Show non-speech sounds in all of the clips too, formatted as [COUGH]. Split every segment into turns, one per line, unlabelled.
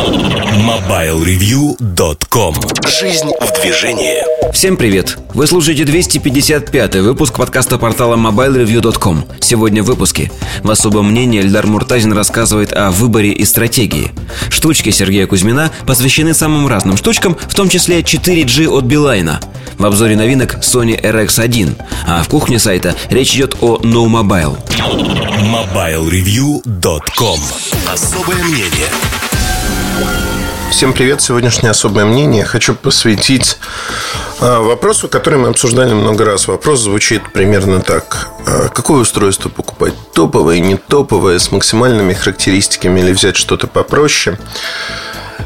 MobileReview.com Жизнь в движении.
Всем привет! Вы слушаете 255 выпуск подкаста портала MobileReview.com Сегодня в выпуске. В особом мнении Эльдар Муртазин рассказывает о выборе и стратегии. Штучки Сергея Кузьмина посвящены самым разным штучкам, в том числе 4G от Билайна. В обзоре новинок Sony RX1 А в кухне сайта речь идет о No Mobile
MobileReview.com Особое мнение
Всем привет! Сегодняшнее особое мнение хочу посвятить а, вопросу, который мы обсуждали много раз. Вопрос звучит примерно так. А, какое устройство покупать? Топовое, не топовое, с максимальными характеристиками или взять что-то попроще?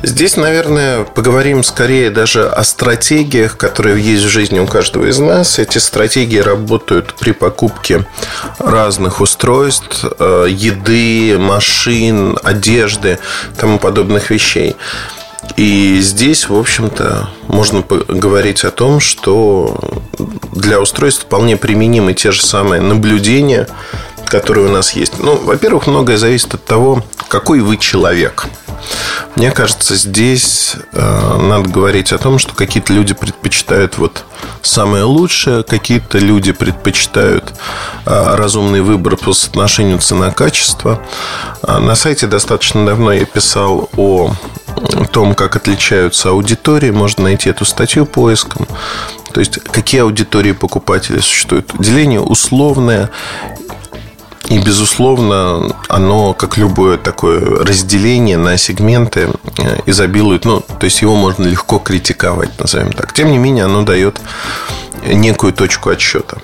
Здесь, наверное, поговорим скорее даже о стратегиях, которые есть в жизни у каждого из нас. Эти стратегии работают при покупке разных устройств, э, еды, машин, одежды, тому подобных вещей. И здесь, в общем-то, можно говорить о том, что для устройств вполне применимы те же самые наблюдения, которые у нас есть. Ну, во-первых, многое зависит от того, какой вы человек – мне кажется, здесь э, надо говорить о том, что какие-то люди предпочитают вот самое лучшее, какие-то люди предпочитают э, разумный выбор по соотношению цена-качество. Э, на сайте достаточно давно я писал о том, как отличаются аудитории. Можно найти эту статью поиском. То есть, какие аудитории покупателей существуют. Деление условное и, безусловно, оно, как любое такое разделение на сегменты, э, изобилует, ну, то есть его можно легко критиковать, назовем так. Тем не менее, оно дает некую точку отсчета.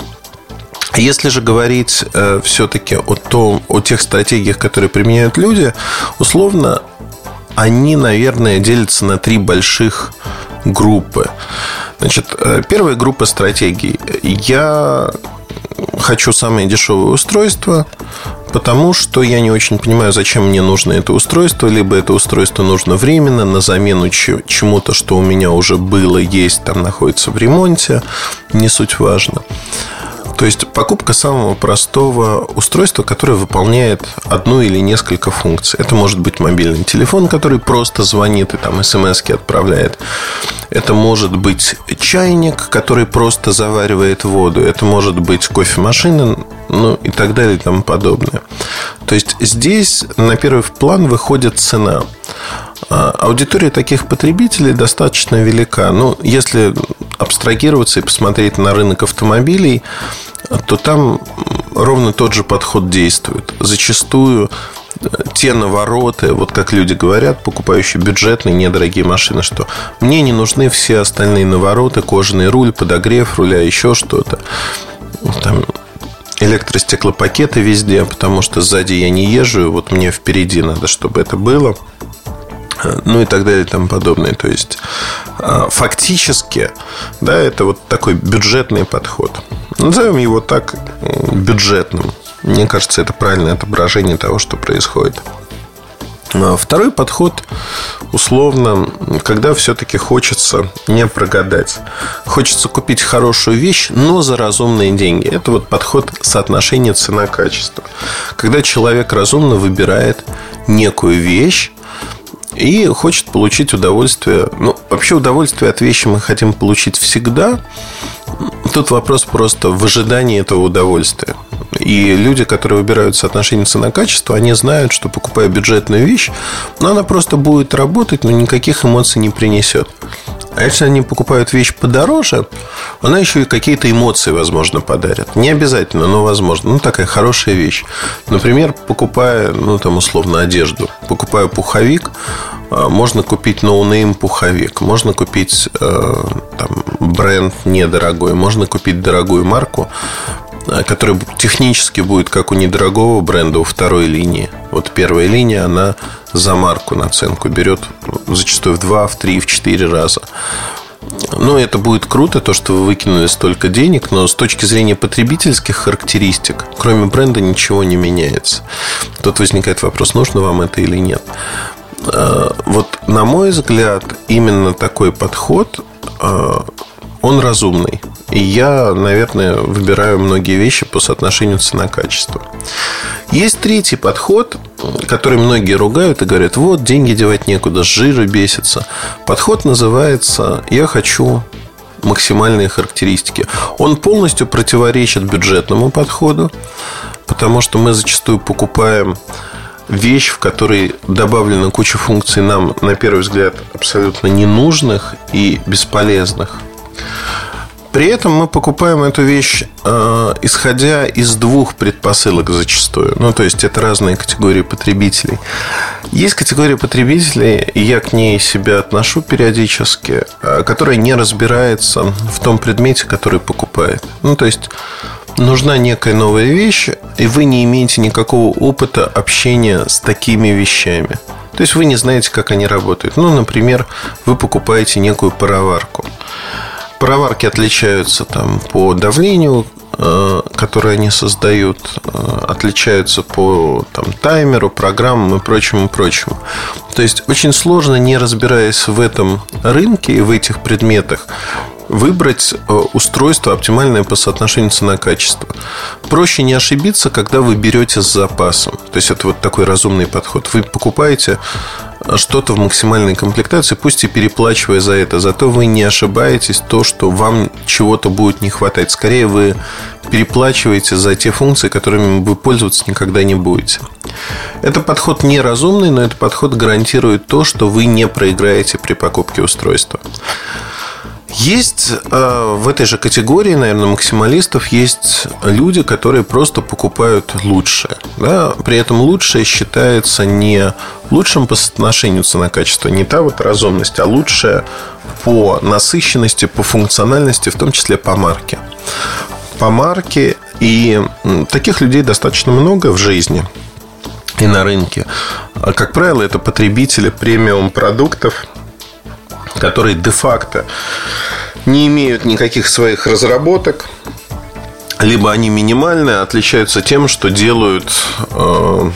Если же говорить э, все-таки о, том, о тех стратегиях, которые применяют люди, условно, они, наверное, делятся на три больших группы. Значит, э, первая группа стратегий. Я хочу самое дешевое устройство, потому что я не очень понимаю, зачем мне нужно это устройство, либо это устройство нужно временно на замену чему-то, что у меня уже было, есть, там находится в ремонте, не суть важно. То есть покупка самого простого устройства, которое выполняет одну или несколько функций. Это может быть мобильный телефон, который просто звонит и там смс отправляет. Это может быть чайник, который просто заваривает воду. Это может быть кофемашина, ну и так далее и тому подобное. То есть здесь на первый план выходит цена. А аудитория таких потребителей достаточно велика. Ну, если абстрагироваться и посмотреть на рынок автомобилей, то там ровно тот же подход действует. Зачастую э, те навороты, вот как люди говорят, покупающие бюджетные, недорогие машины, что мне не нужны все остальные навороты, кожаный руль, подогрев руля, еще что-то. Там электростеклопакеты везде, потому что сзади я не езжу, вот мне впереди надо, чтобы это было ну и так далее и тому подобное. То есть а, фактически, да, это вот такой бюджетный подход. Назовем его так бюджетным. Мне кажется, это правильное отображение того, что происходит. А второй подход, условно, когда все-таки хочется не прогадать. Хочется купить хорошую вещь, но за разумные деньги. Это вот подход соотношения цена-качество. Когда человек разумно выбирает некую вещь, и хочет получить удовольствие. Ну, вообще удовольствие от вещи мы хотим получить всегда. Тут вопрос просто в ожидании этого удовольствия. И люди, которые выбирают соотношение цена-качество, они знают, что покупая бюджетную вещь, но она просто будет работать, но никаких эмоций не принесет. А если они покупают вещь подороже, она еще и какие-то эмоции, возможно, подарит. Не обязательно, но возможно. Ну, такая хорошая вещь. Например, покупая, ну, там, условно, одежду. Покупая пуховик, можно купить no-name пуховик. Можно купить э, там, бренд недорогой. Можно купить дорогую марку а, которая технически будет как у недорогого бренда у второй линии. Вот первая линия, она за марку наценку берет зачастую в два, в три, в четыре раза. Ну, это будет круто, то, что вы выкинули столько денег, но с точки зрения потребительских характеристик, кроме бренда, ничего не меняется. Тут возникает вопрос, нужно вам это или нет. А, вот, на мой взгляд, именно такой подход, а, он разумный. И я, наверное, выбираю многие вещи по соотношению цена-качество. Есть третий подход, который многие ругают и говорят, вот, деньги девать некуда, с жира бесится. Подход называется «Я хочу максимальные характеристики». Он полностью противоречит бюджетному подходу, потому что мы зачастую покупаем вещь, в которой добавлена куча функций нам, на первый взгляд, абсолютно ненужных и бесполезных. При этом мы покупаем эту вещь, э, исходя из двух предпосылок зачастую. Ну, то есть, это разные категории потребителей. Есть категория потребителей, и я к ней себя отношу периодически, э, которая не разбирается в том предмете, который покупает. Ну, то есть, нужна некая новая вещь, и вы не имеете никакого опыта общения с такими вещами. То есть вы не знаете, как они работают. Ну, например, вы покупаете некую пароварку. Пароварки отличаются там по давлению, э, которое они создают, э, отличаются по там, таймеру, программам и прочему, прочему. То есть очень сложно, не разбираясь в этом рынке и в этих предметах, выбрать э, устройство оптимальное по соотношению цена-качество. Проще не ошибиться, когда вы берете с запасом. То есть это вот такой разумный подход. Вы покупаете э, что-то в максимальной комплектации, пусть и переплачивая за это. Зато вы не ошибаетесь то, что вам чего-то будет не хватать. Скорее вы переплачиваете за те функции, которыми вы пользоваться никогда не будете. Это подход неразумный, но этот подход гарантирует то, что вы не проиграете при покупке устройства. Есть э, в этой же категории, наверное, максималистов есть люди, которые просто покупают лучшее. Да? При этом лучшее считается не лучшим по соотношению цена-качество, не та вот разумность, а лучшее по насыщенности, по функциональности, в том числе по марке. По марке и таких людей достаточно много в жизни и на рынке. Как правило, это потребители премиум продуктов – которые де-факто не имеют никаких своих разработок, либо они минимальные, отличаются тем, что делают э,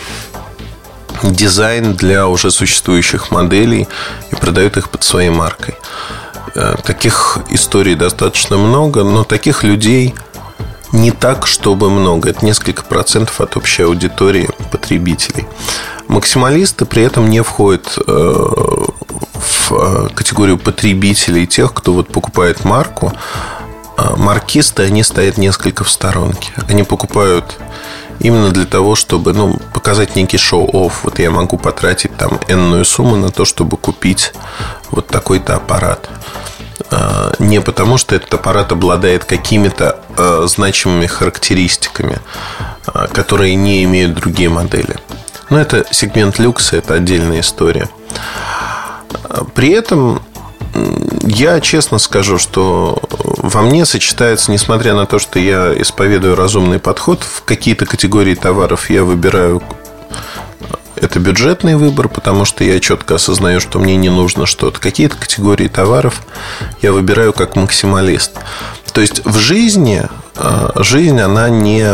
дизайн для уже существующих моделей и продают их под своей маркой. Э, таких историй достаточно много, но таких людей не так, чтобы много. Это несколько процентов от общей аудитории потребителей. Максималисты при этом не входят э, э, категорию потребителей, тех, кто вот покупает марку, а маркисты, они стоят несколько в сторонке. Они покупают именно для того, чтобы ну, показать некий шоу-офф. Вот я могу потратить там энную сумму на то, чтобы купить вот такой-то аппарат. А, не потому, что этот аппарат обладает какими-то значимыми характеристиками, которые не имеют другие модели. Но это сегмент люкса, это отдельная история. При этом я честно скажу, что во мне сочетается, несмотря на то, что я исповедую разумный подход, в какие-то категории товаров я выбираю это бюджетный выбор, потому что я четко осознаю, что мне не нужно что-то. Какие-то категории товаров я выбираю как максималист. То есть в жизни э, жизнь, она не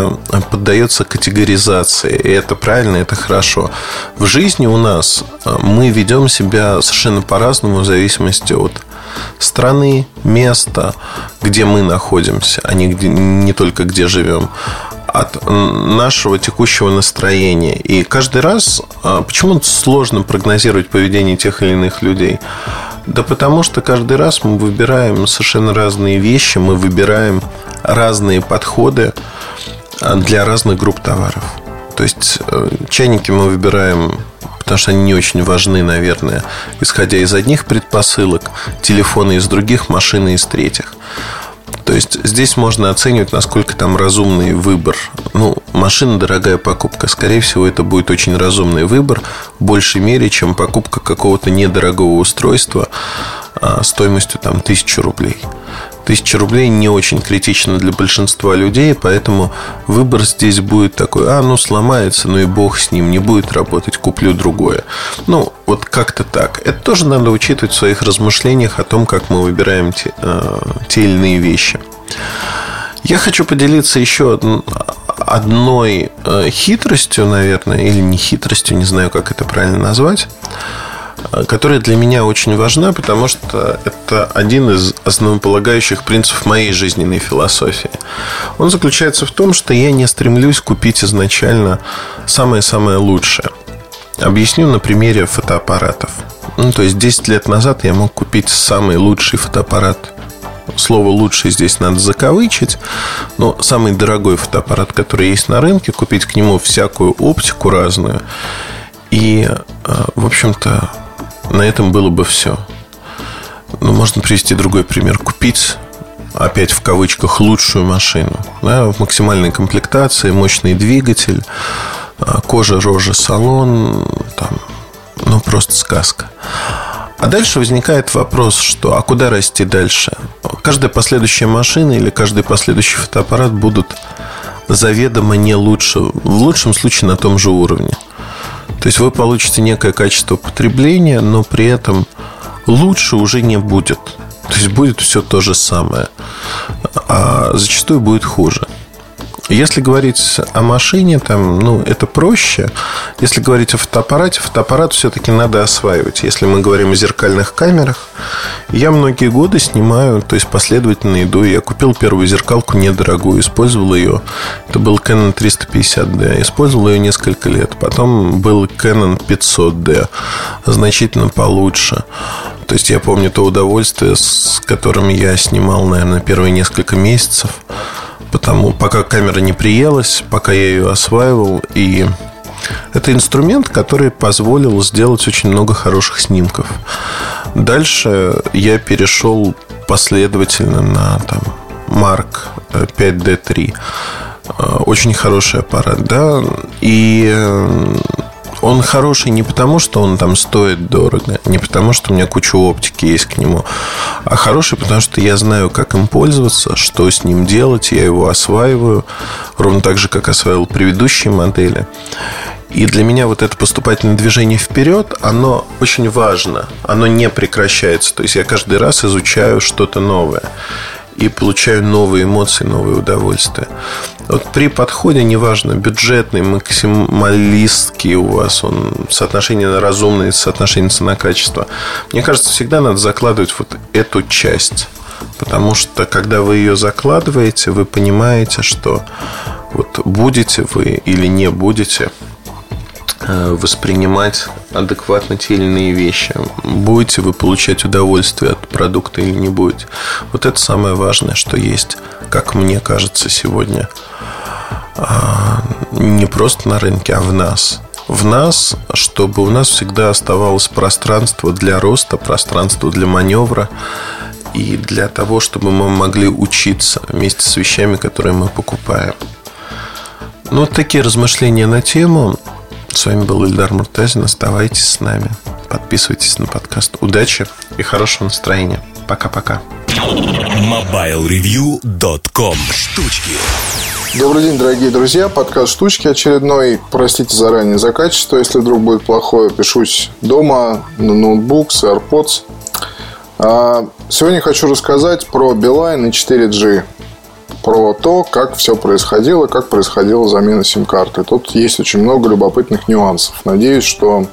поддается категоризации. И это правильно, это хорошо. В жизни у нас э, мы ведем себя совершенно по-разному в зависимости от страны, места, где мы находимся, а не, где, не только где живем от нашего текущего настроения. И каждый раз э, почему сложно прогнозировать поведение тех или иных людей? Да потому что каждый раз мы выбираем совершенно разные вещи, мы выбираем разные подходы а, для разных групп товаров. То есть э, чайники мы выбираем, потому что они не очень важны, наверное, исходя из одних предпосылок, телефоны из других, машины из третьих. То есть здесь можно оценивать, насколько там разумный выбор. Ну, машина дорогая покупка. Скорее всего, это будет очень разумный выбор в большей мере, чем покупка какого-то недорогого устройства а, стоимостью там тысячу рублей. Тысяча рублей не очень критично для большинства людей, поэтому выбор здесь будет такой, а, ну, сломается, ну и бог с ним, не будет работать, куплю другое. Ну, вот как-то так. Это тоже надо учитывать в своих размышлениях о том, как мы выбираем те, э, те или иные вещи. Я хочу поделиться еще одной э, хитростью, наверное, или не хитростью, не знаю, как это правильно назвать которая для меня очень важна, потому что это один из основополагающих принципов моей жизненной философии. Он заключается в том, что я не стремлюсь купить изначально самое-самое лучшее. Объясню на примере фотоаппаратов. Ну, то есть 10 лет назад я мог купить самый лучший фотоаппарат Слово «лучший» здесь надо закавычить. Но самый дорогой фотоаппарат, который есть на рынке, купить к нему всякую оптику разную. И, э, в общем-то, на этом было бы все. Ну, можно привести другой пример. Купить опять в кавычках, лучшую машину. Да, в максимальной комплектации, мощный двигатель, э, кожа, рожа, салон, там, ну, просто сказка. А дальше возникает вопрос, что а куда расти дальше? Каждая последующая машина или каждый последующий фотоаппарат будут заведомо не лучше, в лучшем случае на том же уровне. То есть вы получите некое качество потребления, но при этом лучше уже не будет. То есть будет все то же самое, а зачастую будет хуже. Если говорить о машине, там, ну, это проще. Если говорить о фотоаппарате, фотоаппарат все-таки надо осваивать. Если мы говорим о зеркальных камерах, я многие годы снимаю, то есть последовательно иду. Я купил первую зеркалку недорогую, использовал ее. Это был Canon 350D. Использовал ее несколько лет. Потом был Canon 500D, значительно получше. То есть я помню то удовольствие, с которым я снимал, наверное, первые несколько месяцев потому пока камера не приелась, пока я ее осваивал. И это инструмент, который позволил сделать очень много хороших снимков. Дальше я перешел последовательно на там, Mark 5D3. Очень хороший аппарат, да. И он хороший не потому, что он там стоит дорого, не потому, что у меня куча оптики есть к нему, а хороший, потому что я знаю, как им пользоваться, что с ним делать, я его осваиваю, ровно так же, как осваивал предыдущие модели. И для меня вот это поступательное движение вперед, оно очень важно, оно не прекращается. То есть я каждый раз изучаю что-то новое и получаю новые эмоции, новые удовольствия. Вот при подходе, неважно, бюджетный, максималистский у вас, он соотношение на разумное, соотношение цена-качество, мне кажется, всегда надо закладывать вот эту часть. Потому что, когда вы ее закладываете, вы понимаете, что вот будете вы или не будете воспринимать адекватно те или иные вещи. Будете вы получать удовольствие от продукта или не будете. Вот это самое важное, что есть, как мне кажется, сегодня а, не просто на рынке, а в нас. В нас, чтобы у нас всегда оставалось пространство для роста, пространство для маневра и для того, чтобы мы могли учиться вместе с вещами, которые мы покупаем. Ну, вот такие размышления на тему. С вами был Ильдар Муртазин. Оставайтесь с нами. Подписывайтесь на подкаст. Удачи и хорошего настроения. Пока-пока.
MobileReview.com Штучки
Добрый день, дорогие друзья. Подкаст «Штучки» очередной. Простите заранее за качество, если вдруг будет плохое. Пишусь дома, на ноутбук, с AirPods. А, сегодня хочу рассказать про Beeline и 4G про то, как все происходило, как происходила замена сим-карты. Тут есть очень много любопытных нюансов. Надеюсь, что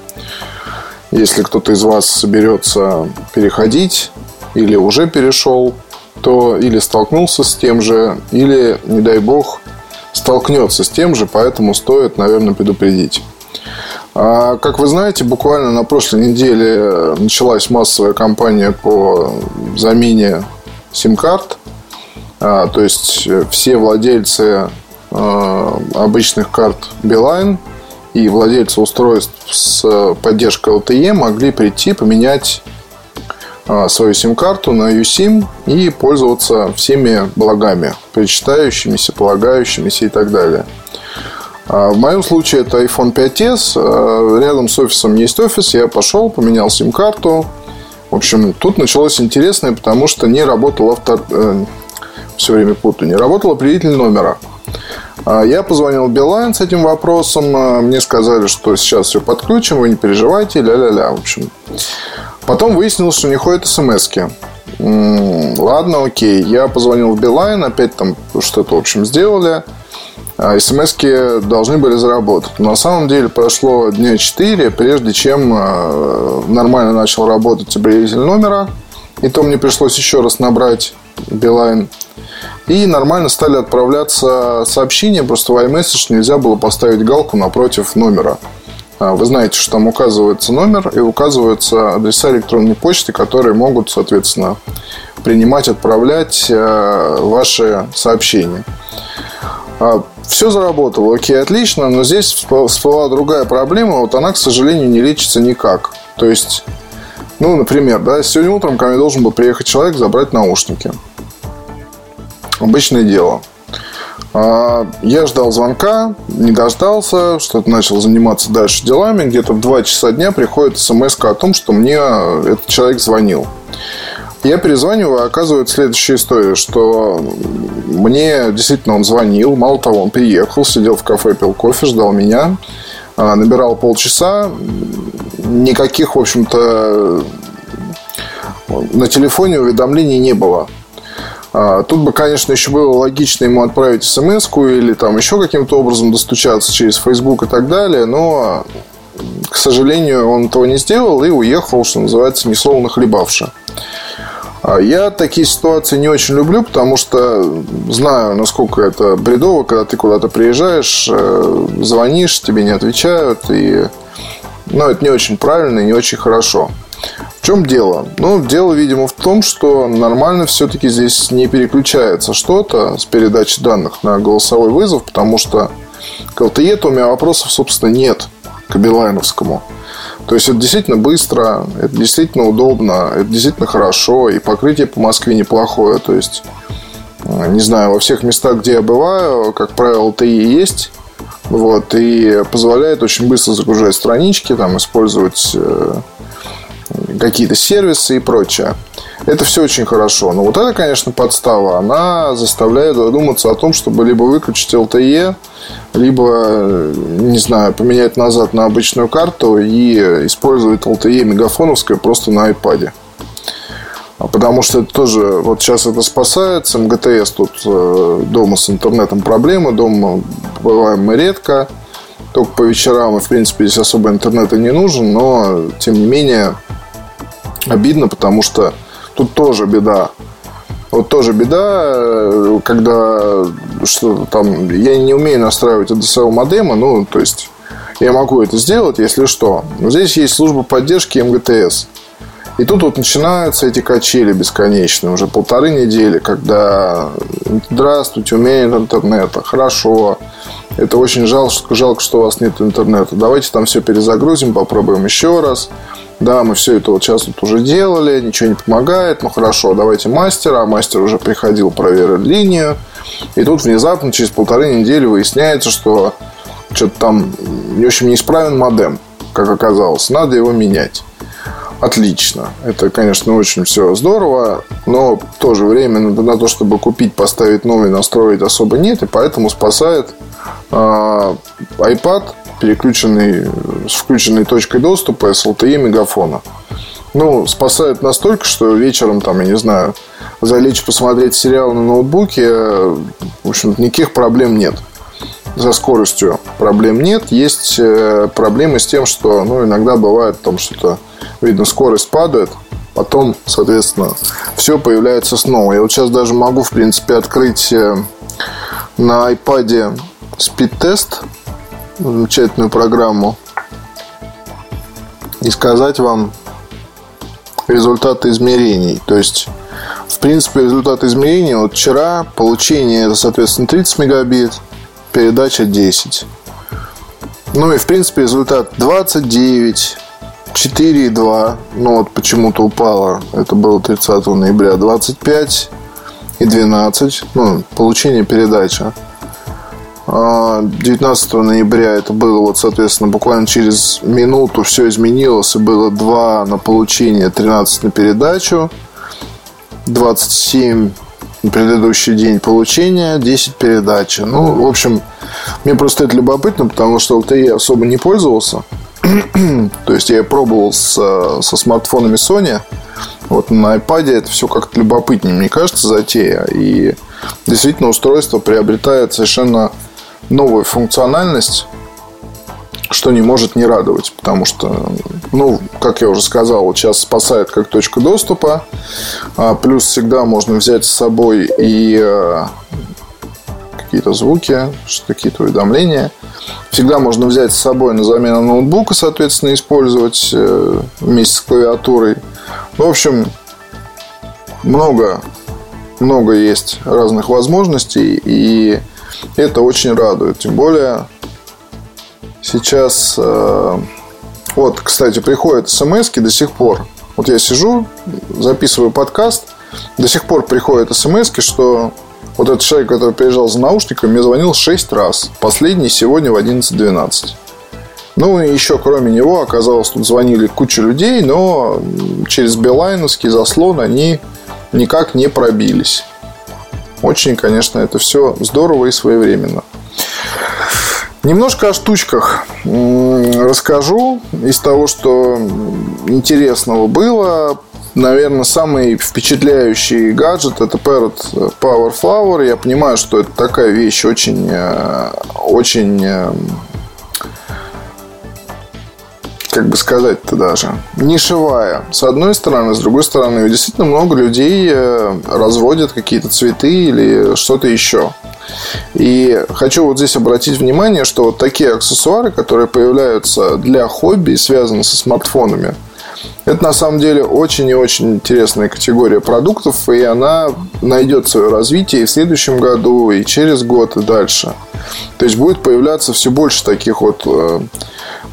если кто-то из вас соберется переходить или уже перешел, то или столкнулся с тем же, или, не дай бог, столкнется с тем же, поэтому стоит, наверное, предупредить. А, как вы знаете, буквально на прошлой неделе началась массовая кампания по замене сим-карт. А, то есть э, все владельцы а, обычных карт Beeline и владельцы устройств с поддержкой LTE могли прийти поменять а, свою сим-карту на USIM и пользоваться всеми благами, причитающимися, полагающимися и так далее. В моем случае это iPhone 5s. Рядом с офисом есть офис. Я пошел, поменял сим-карту. В общем, тут началось интересное, потому что не работал авто, э, все время путаю, не работал определитель номера. А, я позвонил Билайн с этим вопросом. А, мне сказали, что сейчас все подключим, вы не переживайте, ля-ля-ля. В общем, потом выяснилось, что не ходят смс -ки. Ладно, окей. Я позвонил в Билайн, опять там что-то, в общем, сделали. А, смс должны были заработать. На самом деле прошло дня 4, прежде чем нормально начал работать определитель номера. И то мне пришлось еще раз набрать Билайн. И нормально стали отправляться сообщения, просто в iMessage нельзя было поставить галку напротив номера. А, вы знаете, что там указывается номер и указываются адреса электронной почты, которые могут, соответственно, принимать, отправлять э, ваши сообщения. А, Все заработало, окей, отлично, но здесь всплыла другая проблема, вот она, к сожалению, не лечится никак. То есть, ну, например, да, сегодня утром ко мне должен был приехать человек забрать наушники. Обычное дело. А, я ждал звонка, не дождался, что-то начал заниматься дальше делами. Где-то в 2 часа дня приходит смс о том, что мне этот человек звонил. Я перезваниваю, а оказывается следующая история, что мне действительно он звонил, мало того, он приехал, сидел в кафе, пил кофе, ждал меня, набирал полчаса, никаких, в общем-то, на телефоне уведомлений не было. А, тут бы, конечно, еще было логично ему отправить смс или там еще каким-то образом достучаться через Facebook и так далее, но, к сожалению, он этого не сделал и уехал, что называется, несловно хлебавши. А я такие ситуации не очень люблю, потому что знаю, насколько это бредово, когда ты куда-то приезжаешь, э, звонишь, тебе не отвечают, и ну, это не очень правильно и не очень хорошо чем дело? Ну, дело, видимо, в том, что нормально все-таки здесь не переключается что-то с передачи данных на голосовой вызов, потому что к LTE у меня вопросов, собственно, нет к Билайновскому. То есть это действительно быстро, это действительно удобно, это действительно хорошо, и покрытие по Москве неплохое. То есть, э, не знаю, во всех местах, где я бываю, как правило, LTE есть. Вот, и позволяет очень быстро загружать странички, там, использовать э, какие-то сервисы и прочее. Это все очень хорошо. Но вот это, конечно, подстава. Она заставляет задуматься о том, чтобы либо выключить LTE, либо, не знаю, поменять назад на обычную карту и использовать LTE мегафоновское просто на iPad. А потому что это тоже, вот сейчас это спасает. С МГТС тут э, дома с интернетом проблемы. Дома бываем мы редко. Только по вечерам, и, в принципе, здесь особо интернета не нужен. Но, тем не менее, обидно, потому что тут тоже беда. Вот тоже беда, когда что там я не умею настраивать ADSL модема, ну, то есть я могу это сделать, если что. Но здесь есть служба поддержки МГТС. И тут вот начинаются эти качели бесконечные, уже полторы недели, когда здравствуйте, умеет интернета, хорошо, это очень жалко, жалко, что у вас нет интернета. Давайте там все перезагрузим, попробуем еще раз. Да, мы все это вот сейчас вот уже делали, ничего не помогает, ну хорошо, давайте мастера, а мастер уже приходил, проверил линию. И тут внезапно через полторы недели выясняется, что что-то там, в общем, неисправен модем, как оказалось, надо его менять. Отлично. Это, конечно, очень все здорово, но в то же время на, на то, чтобы купить, поставить новый, настроить особо нет, и поэтому спасает э, iPad переключенный с включенной точкой доступа с LTE мегафона. Ну, спасает настолько, что вечером, там, я не знаю, залечь посмотреть сериал на ноутбуке, в общем, никаких проблем нет. За скоростью проблем нет. Есть э, проблемы с тем, что, ну, иногда бывает там что-то, видно, скорость падает, потом, соответственно, все появляется снова. Я вот сейчас даже могу, в принципе, открыть э, на iPad спид-тест замечательную программу и сказать вам результаты измерений. То есть, в принципе, результат измерений вот вчера получение это, соответственно, 30 мегабит, передача 10. Ну и, в принципе, результат 29, 4,2. Ну вот почему-то упало. Это было 30 ноября. 25 и 12. Ну, получение передача. 19 а, ноября это было, вот, соответственно, буквально через минуту все изменилось, и было 2 на получение, 13 на передачу, 27 на предыдущий день получения, 10 передачи. Ну, в общем, мне просто это любопытно, потому что LTE особо не пользовался. [CLEARS THROAT] То есть я пробовал с, со смартфонами Sony. Вот на iPad это все как-то любопытнее, мне кажется, затея. И действительно устройство приобретает совершенно новую функциональность, что не может не радовать, потому что, ну, как я уже сказал, сейчас спасает как точка доступа, а плюс всегда можно взять с собой и э, какие-то звуки, какие-то уведомления. Всегда можно взять с собой на замену ноутбука, соответственно, использовать э, вместе с клавиатурой. В общем, много, много есть разных возможностей, и это очень радует. Тем более сейчас... Э, вот, кстати, приходят смс до сих пор. Вот я сижу, записываю подкаст, до сих пор приходят смс что вот этот человек, который приезжал за наушниками, мне звонил 6 раз. Последний сегодня в 11.12. Ну, и еще кроме него оказалось, тут звонили куча людей, но через билайновский заслон они никак не пробились. Очень, конечно, это все здорово и своевременно. Немножко о штучках расскажу из того, что интересного было. Наверное, самый впечатляющий гаджет это Parrot Power Flower. Я понимаю, что это такая вещь очень, э, очень э, как бы сказать-то даже, нишевая. С одной стороны, с другой стороны, действительно много людей э, разводят какие-то цветы или что-то еще. И хочу вот здесь обратить внимание, что вот такие аксессуары, которые появляются для хобби связаны со смартфонами, это на самом деле очень и очень интересная категория продуктов, и она найдет свое развитие и в следующем году, и через год, и дальше. То есть будет появляться все больше таких вот э,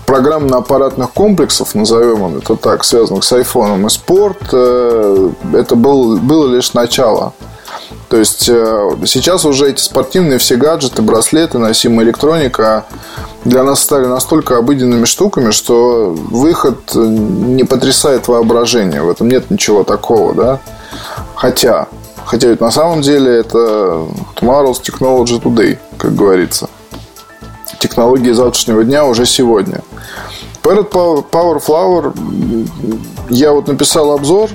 программно-аппаратных комплексов, назовем это так, связанных с айфоном и спорт, э, это был, было лишь начало. То есть э, сейчас уже эти спортивные все гаджеты, браслеты, носимая электроника для нас стали настолько обыденными штуками, что выход не потрясает воображение. В этом нет ничего такого, да. Хотя, хотя ведь на самом деле это tomorrow's technology today, как говорится. Технологии завтрашнего дня уже сегодня. Parrot Power Flower я вот написал обзор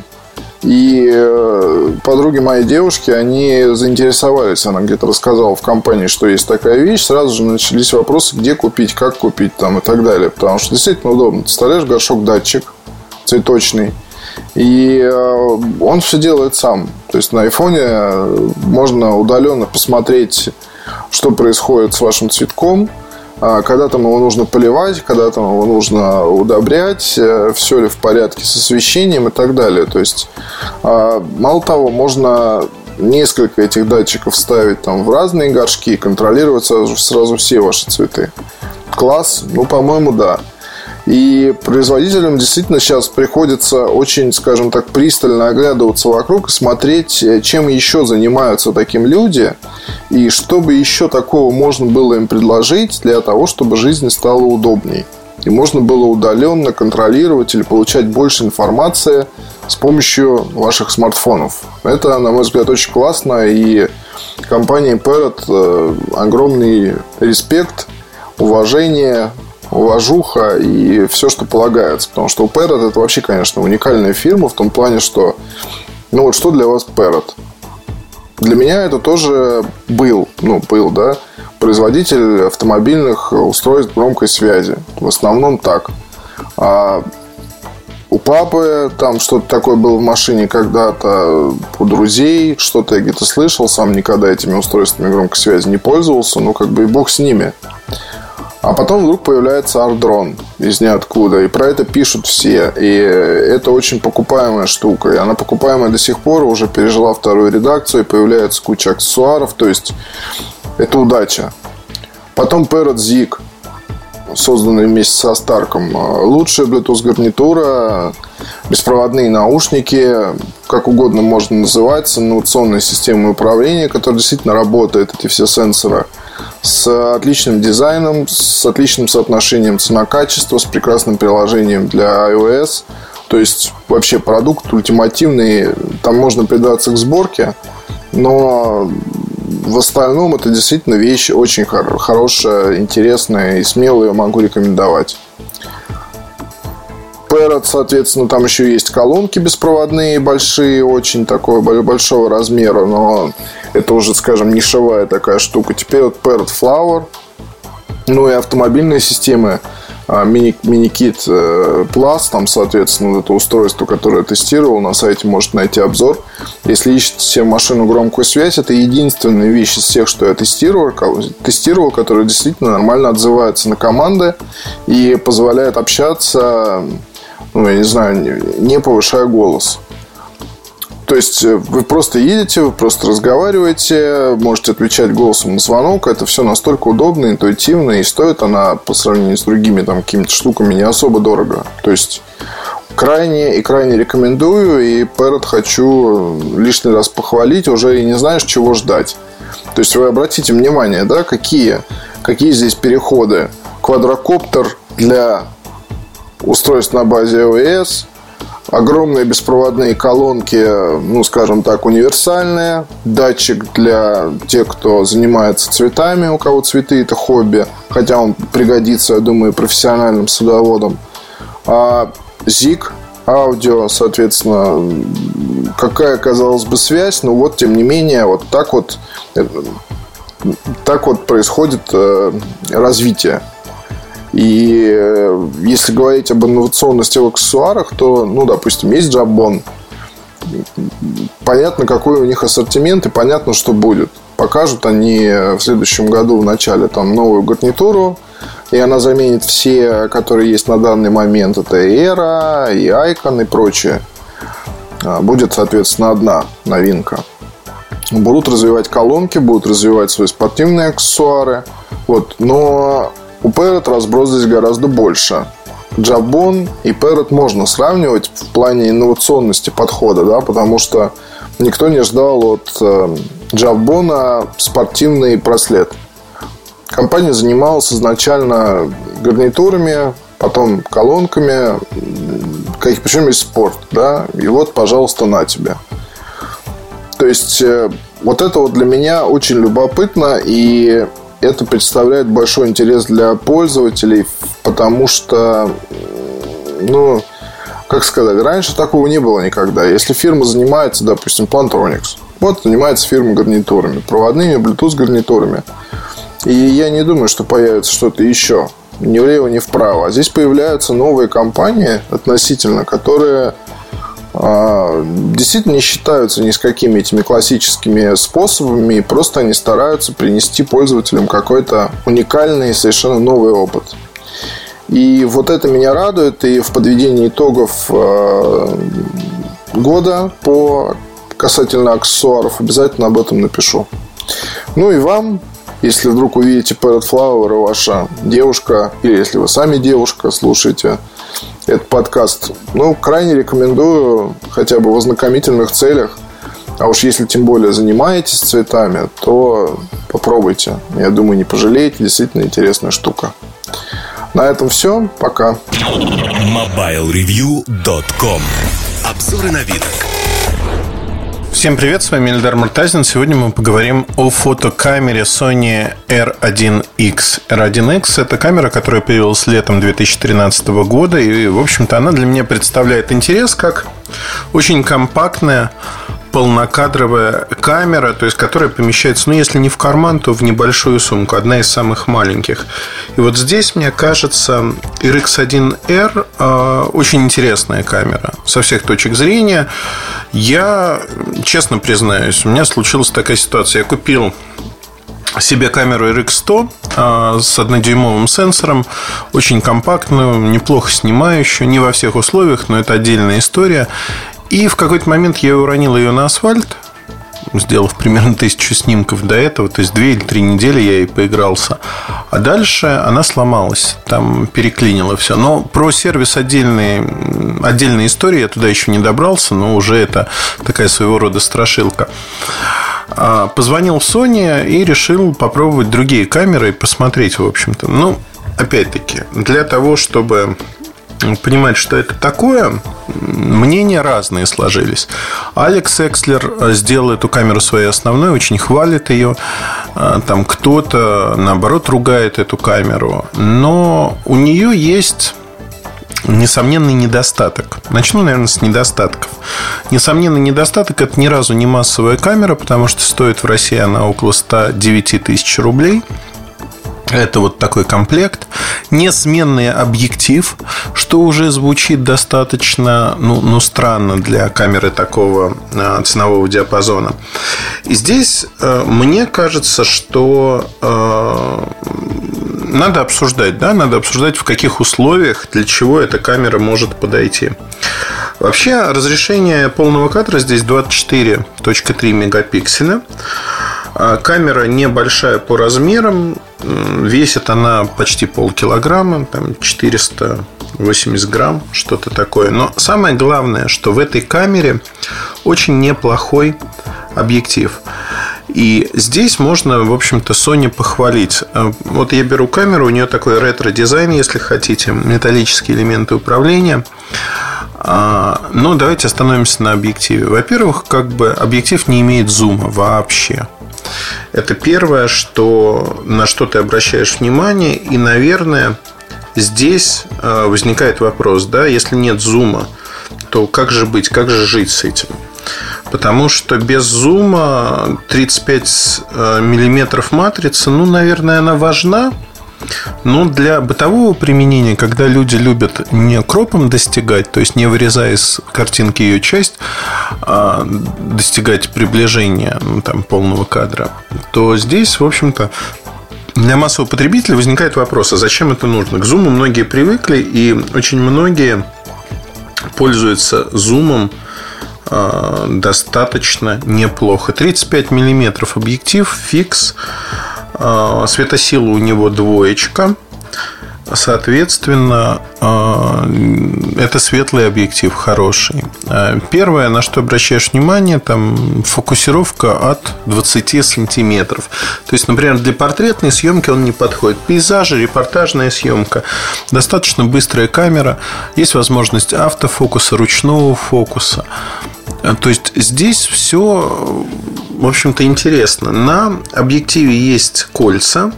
и э, подруги моей девушки, они заинтересовались. Она где-то рассказала в компании, что есть такая вещь. Сразу же начались вопросы, где купить, как купить там и так далее. Потому что действительно удобно. Ты вставляешь горшок-датчик цветочный. И э, он все делает сам. То есть на айфоне можно удаленно посмотреть, что происходит с вашим цветком а, когда там его нужно поливать, когда там его нужно удобрять, э, все ли в порядке с освещением и так далее. То есть, а, мало того, можно несколько этих датчиков ставить там в разные горшки и контролировать сразу, сразу все ваши цветы. Класс? Ну, по-моему, да. И производителям действительно сейчас приходится очень, скажем так, пристально оглядываться вокруг и смотреть, э, чем еще занимаются таким люди, и что бы еще такого можно было им предложить для того, чтобы жизнь стала удобней. И можно было удаленно контролировать или получать больше информации с помощью ваших смартфонов. Это, на мой взгляд, очень классно. И компании Parrot э, огромный респект, уважение уважуха и все, что полагается. Потому что Parrot это вообще, конечно, уникальная фирма в том плане, что ну вот что для вас Parrot? Для меня это тоже был, ну, был, да, производитель автомобильных устройств громкой связи. В основном так. А у папы там что-то такое было в машине когда-то, у друзей, что-то я где-то слышал, сам никогда этими устройствами громкой связи не пользовался, ну, как бы и бог с ними. А потом вдруг появляется Ардрон из ниоткуда. И про это пишут все. И это очень покупаемая штука. И она покупаемая до сих пор. Уже пережила вторую редакцию. И появляется куча аксессуаров. То есть, это удача. Потом Parrot Zig созданный вместе со Старком. Лучшая Bluetooth гарнитура, беспроводные наушники, как угодно можно называть, с системой управления, которая действительно работает, эти все сенсоры – с отличным дизайном, с отличным соотношением цена-качество, с прекрасным приложением для iOS. То есть вообще продукт ультимативный, там можно придаться к сборке, но в остальном это действительно вещь очень хорошая, интересная и смелую могу рекомендовать. Parrot, соответственно, там еще есть колонки беспроводные, большие, очень такого большого размера, но это уже, скажем, нишевая такая штука. Теперь вот Parrot Flower, ну и автомобильные системы а, мини, мини-кит э, Plus, там, соответственно, это устройство, которое я тестировал, на сайте можете найти обзор. Если ищете себе машину громкую связь, это единственная вещь из всех, что я тестировал, тестировал, которая действительно нормально отзывается на команды и позволяет общаться, ну, я не знаю, не повышая голос. То есть э, вы просто едете, вы просто разговариваете, можете отвечать голосом на звонок. Это все настолько удобно, интуитивно, и стоит она по сравнению с другими там какими-то штуками не особо дорого. То есть крайне и крайне рекомендую, и Parrot хочу лишний раз похвалить, уже и не знаешь, чего ждать. То есть вы обратите внимание, да, какие, какие здесь переходы. Квадрокоптер для устройств на базе iOS – огромные беспроводные колонки, ну, скажем так, универсальные, датчик для тех, кто занимается цветами, у кого цветы это хобби, хотя он пригодится, я думаю, профессиональным садоводам. А ZIG аудио, соответственно, какая, казалось бы, связь, но вот, тем не менее, вот так вот э, так вот происходит э, развитие и э, если говорить об инновационности в аксессуарах, то, ну, допустим, есть Jabon. Понятно, какой у них ассортимент и понятно, что будет. Покажут они в следующем году в начале там новую гарнитуру, и она заменит все, которые есть на данный момент. Это и Era, и Icon и прочее. А, будет, соответственно, одна новинка. Будут развивать колонки, будут развивать свои спортивные аксессуары. Вот. Но у Parrot разброс здесь гораздо больше. Jabon и Parrot можно сравнивать в плане инновационности подхода, да, потому что никто не ждал от Jabon спортивный браслет. Компания занималась изначально гарнитурами, потом колонками, каких причем есть спорт, да, и вот, пожалуйста, на тебе. То есть, э, вот это вот для меня очень любопытно, и это представляет большой интерес для пользователей, потому что, ну, как сказать, раньше такого не было никогда. Если фирма занимается, допустим, Plantronics, вот занимается фирма гарнитурами, проводными Bluetooth гарнитурами. И я не думаю, что появится что-то еще. Ни влево, ни вправо. А здесь появляются новые компании относительно, которые действительно не считаются ни с какими этими классическими способами, и просто они стараются принести пользователям какой-то уникальный, совершенно новый опыт. И вот это меня радует, и в подведении итогов а, года по касательно аксессуаров обязательно об этом напишу. Ну и вам, если вдруг увидите Parrot Flower, и ваша девушка, или если вы сами девушка, слушаете этот подкаст. Ну, крайне рекомендую хотя бы в ознакомительных целях. А уж если тем более занимаетесь цветами, то попробуйте. Я думаю, не пожалеете. Действительно интересная штука. На этом все. Пока.
MobileReview.com Обзоры вид.
Всем привет, с вами Эльдар Муртазин. Сегодня мы поговорим о фотокамере Sony R1X. R1X – это камера, которая появилась летом 2013 года, и, в общем-то, она для меня представляет интерес как очень компактная полнокадровая камера, то есть которая помещается, ну, если не в карман, то в небольшую сумку, одна из самых маленьких. И вот здесь, мне кажется, RX1R э, очень интересная камера со всех точек зрения. Я, честно признаюсь, у меня случилась такая ситуация. Я купил себе камеру RX100 э, с однодюймовым сенсором, очень компактную, неплохо снимающую, не во всех условиях, но это отдельная история. И в какой-то момент я уронил ее на асфальт, сделав примерно тысячу снимков до этого, то есть две или три недели я ей поигрался. А дальше она сломалась, там переклинило все. Но про сервис отдельные, отдельная история, я туда еще не добрался, но уже это такая своего рода страшилка. А, позвонил в Sony и решил попробовать другие камеры и посмотреть, в общем-то. Ну, опять-таки, для того, чтобы понимать, что это такое, мнения разные сложились. Алекс Экслер сделал эту камеру своей основной, очень хвалит ее. А, там кто-то, наоборот, ругает эту камеру. Но у нее есть несомненный недостаток. Начну, наверное, с недостатков. Несомненный недостаток – это ни разу не массовая камера, потому что стоит в России она около 109 тысяч рублей – Это вот такой комплект. Несменный объектив, что уже звучит достаточно ну, ну, странно для камеры такого э, ценового диапазона. И здесь э, мне кажется, что э, надо обсуждать, да, надо обсуждать, в каких условиях, для чего эта камера может подойти. Вообще, разрешение полного кадра здесь 24.3 мегапикселя. А камера небольшая по размерам, весит она почти полкилограмма, там 480 грамм, что-то такое. Но самое главное, что в этой камере очень неплохой объектив. И здесь можно, в общем-то, Sony похвалить. А, вот я беру камеру, у нее такой ретро-дизайн, если хотите, металлические элементы управления. А, но давайте остановимся на объективе. Во-первых, как бы объектив не имеет зума вообще. Это первое, что, на что ты обращаешь внимание. И, наверное, здесь э, возникает вопрос, да, если нет зума, то как же быть, как же жить с этим? Потому что без зума 35 э, миллиметров матрицы, ну, наверное, она важна, но для бытового применения, когда люди любят не кропом достигать, то есть не вырезая из картинки ее часть, а достигать приближения ну, там, полного кадра, то здесь, в общем-то, для массового потребителя возникает вопрос, а зачем это нужно? К зуму многие привыкли, и очень многие пользуются зумом а, достаточно неплохо. 35 миллиметров объектив, фикс, светосила у него двоечка. Соответственно, а, это светлый объектив, хороший. А, первое, на что обращаешь внимание, там фокусировка от 20 сантиметров. То есть, например, для портретной съемки он не подходит. Пейзажи, репортажная съемка, достаточно быстрая камера, есть возможность автофокуса, ручного фокуса. То есть здесь все, в общем-то, интересно. На объективе есть кольца,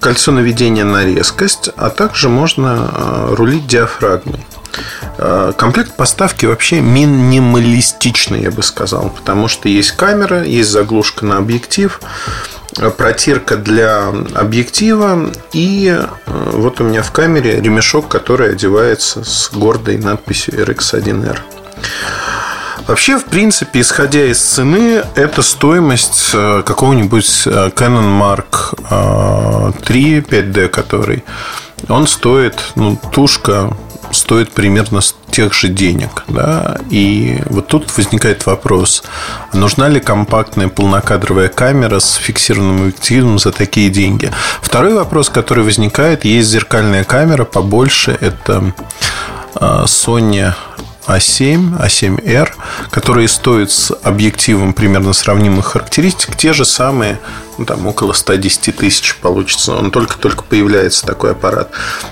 кольцо наведения на резкость, а также можно э, рулить диафрагмой. Э, комплект поставки вообще минималистичный, я бы сказал, потому что есть камера, есть заглушка на объектив, э, протирка для объектива и вот у меня в камере ремешок, который одевается с гордой надписью RX1R. Вообще, в принципе, исходя из цены, это стоимость э, какого-нибудь э, Canon Mark 3 э, 5D, который он стоит, ну, тушка стоит примерно тех же денег. Да? И вот тут возникает вопрос, нужна ли компактная полнокадровая камера с фиксированным объективом за такие деньги? Второй вопрос, который возникает, есть зеркальная камера побольше, это Sony а7, А7R, которые стоят с объективом примерно сравнимых характеристик, те же самые, ну, там около 110 тысяч получится. Он только-только появляется такой аппарат.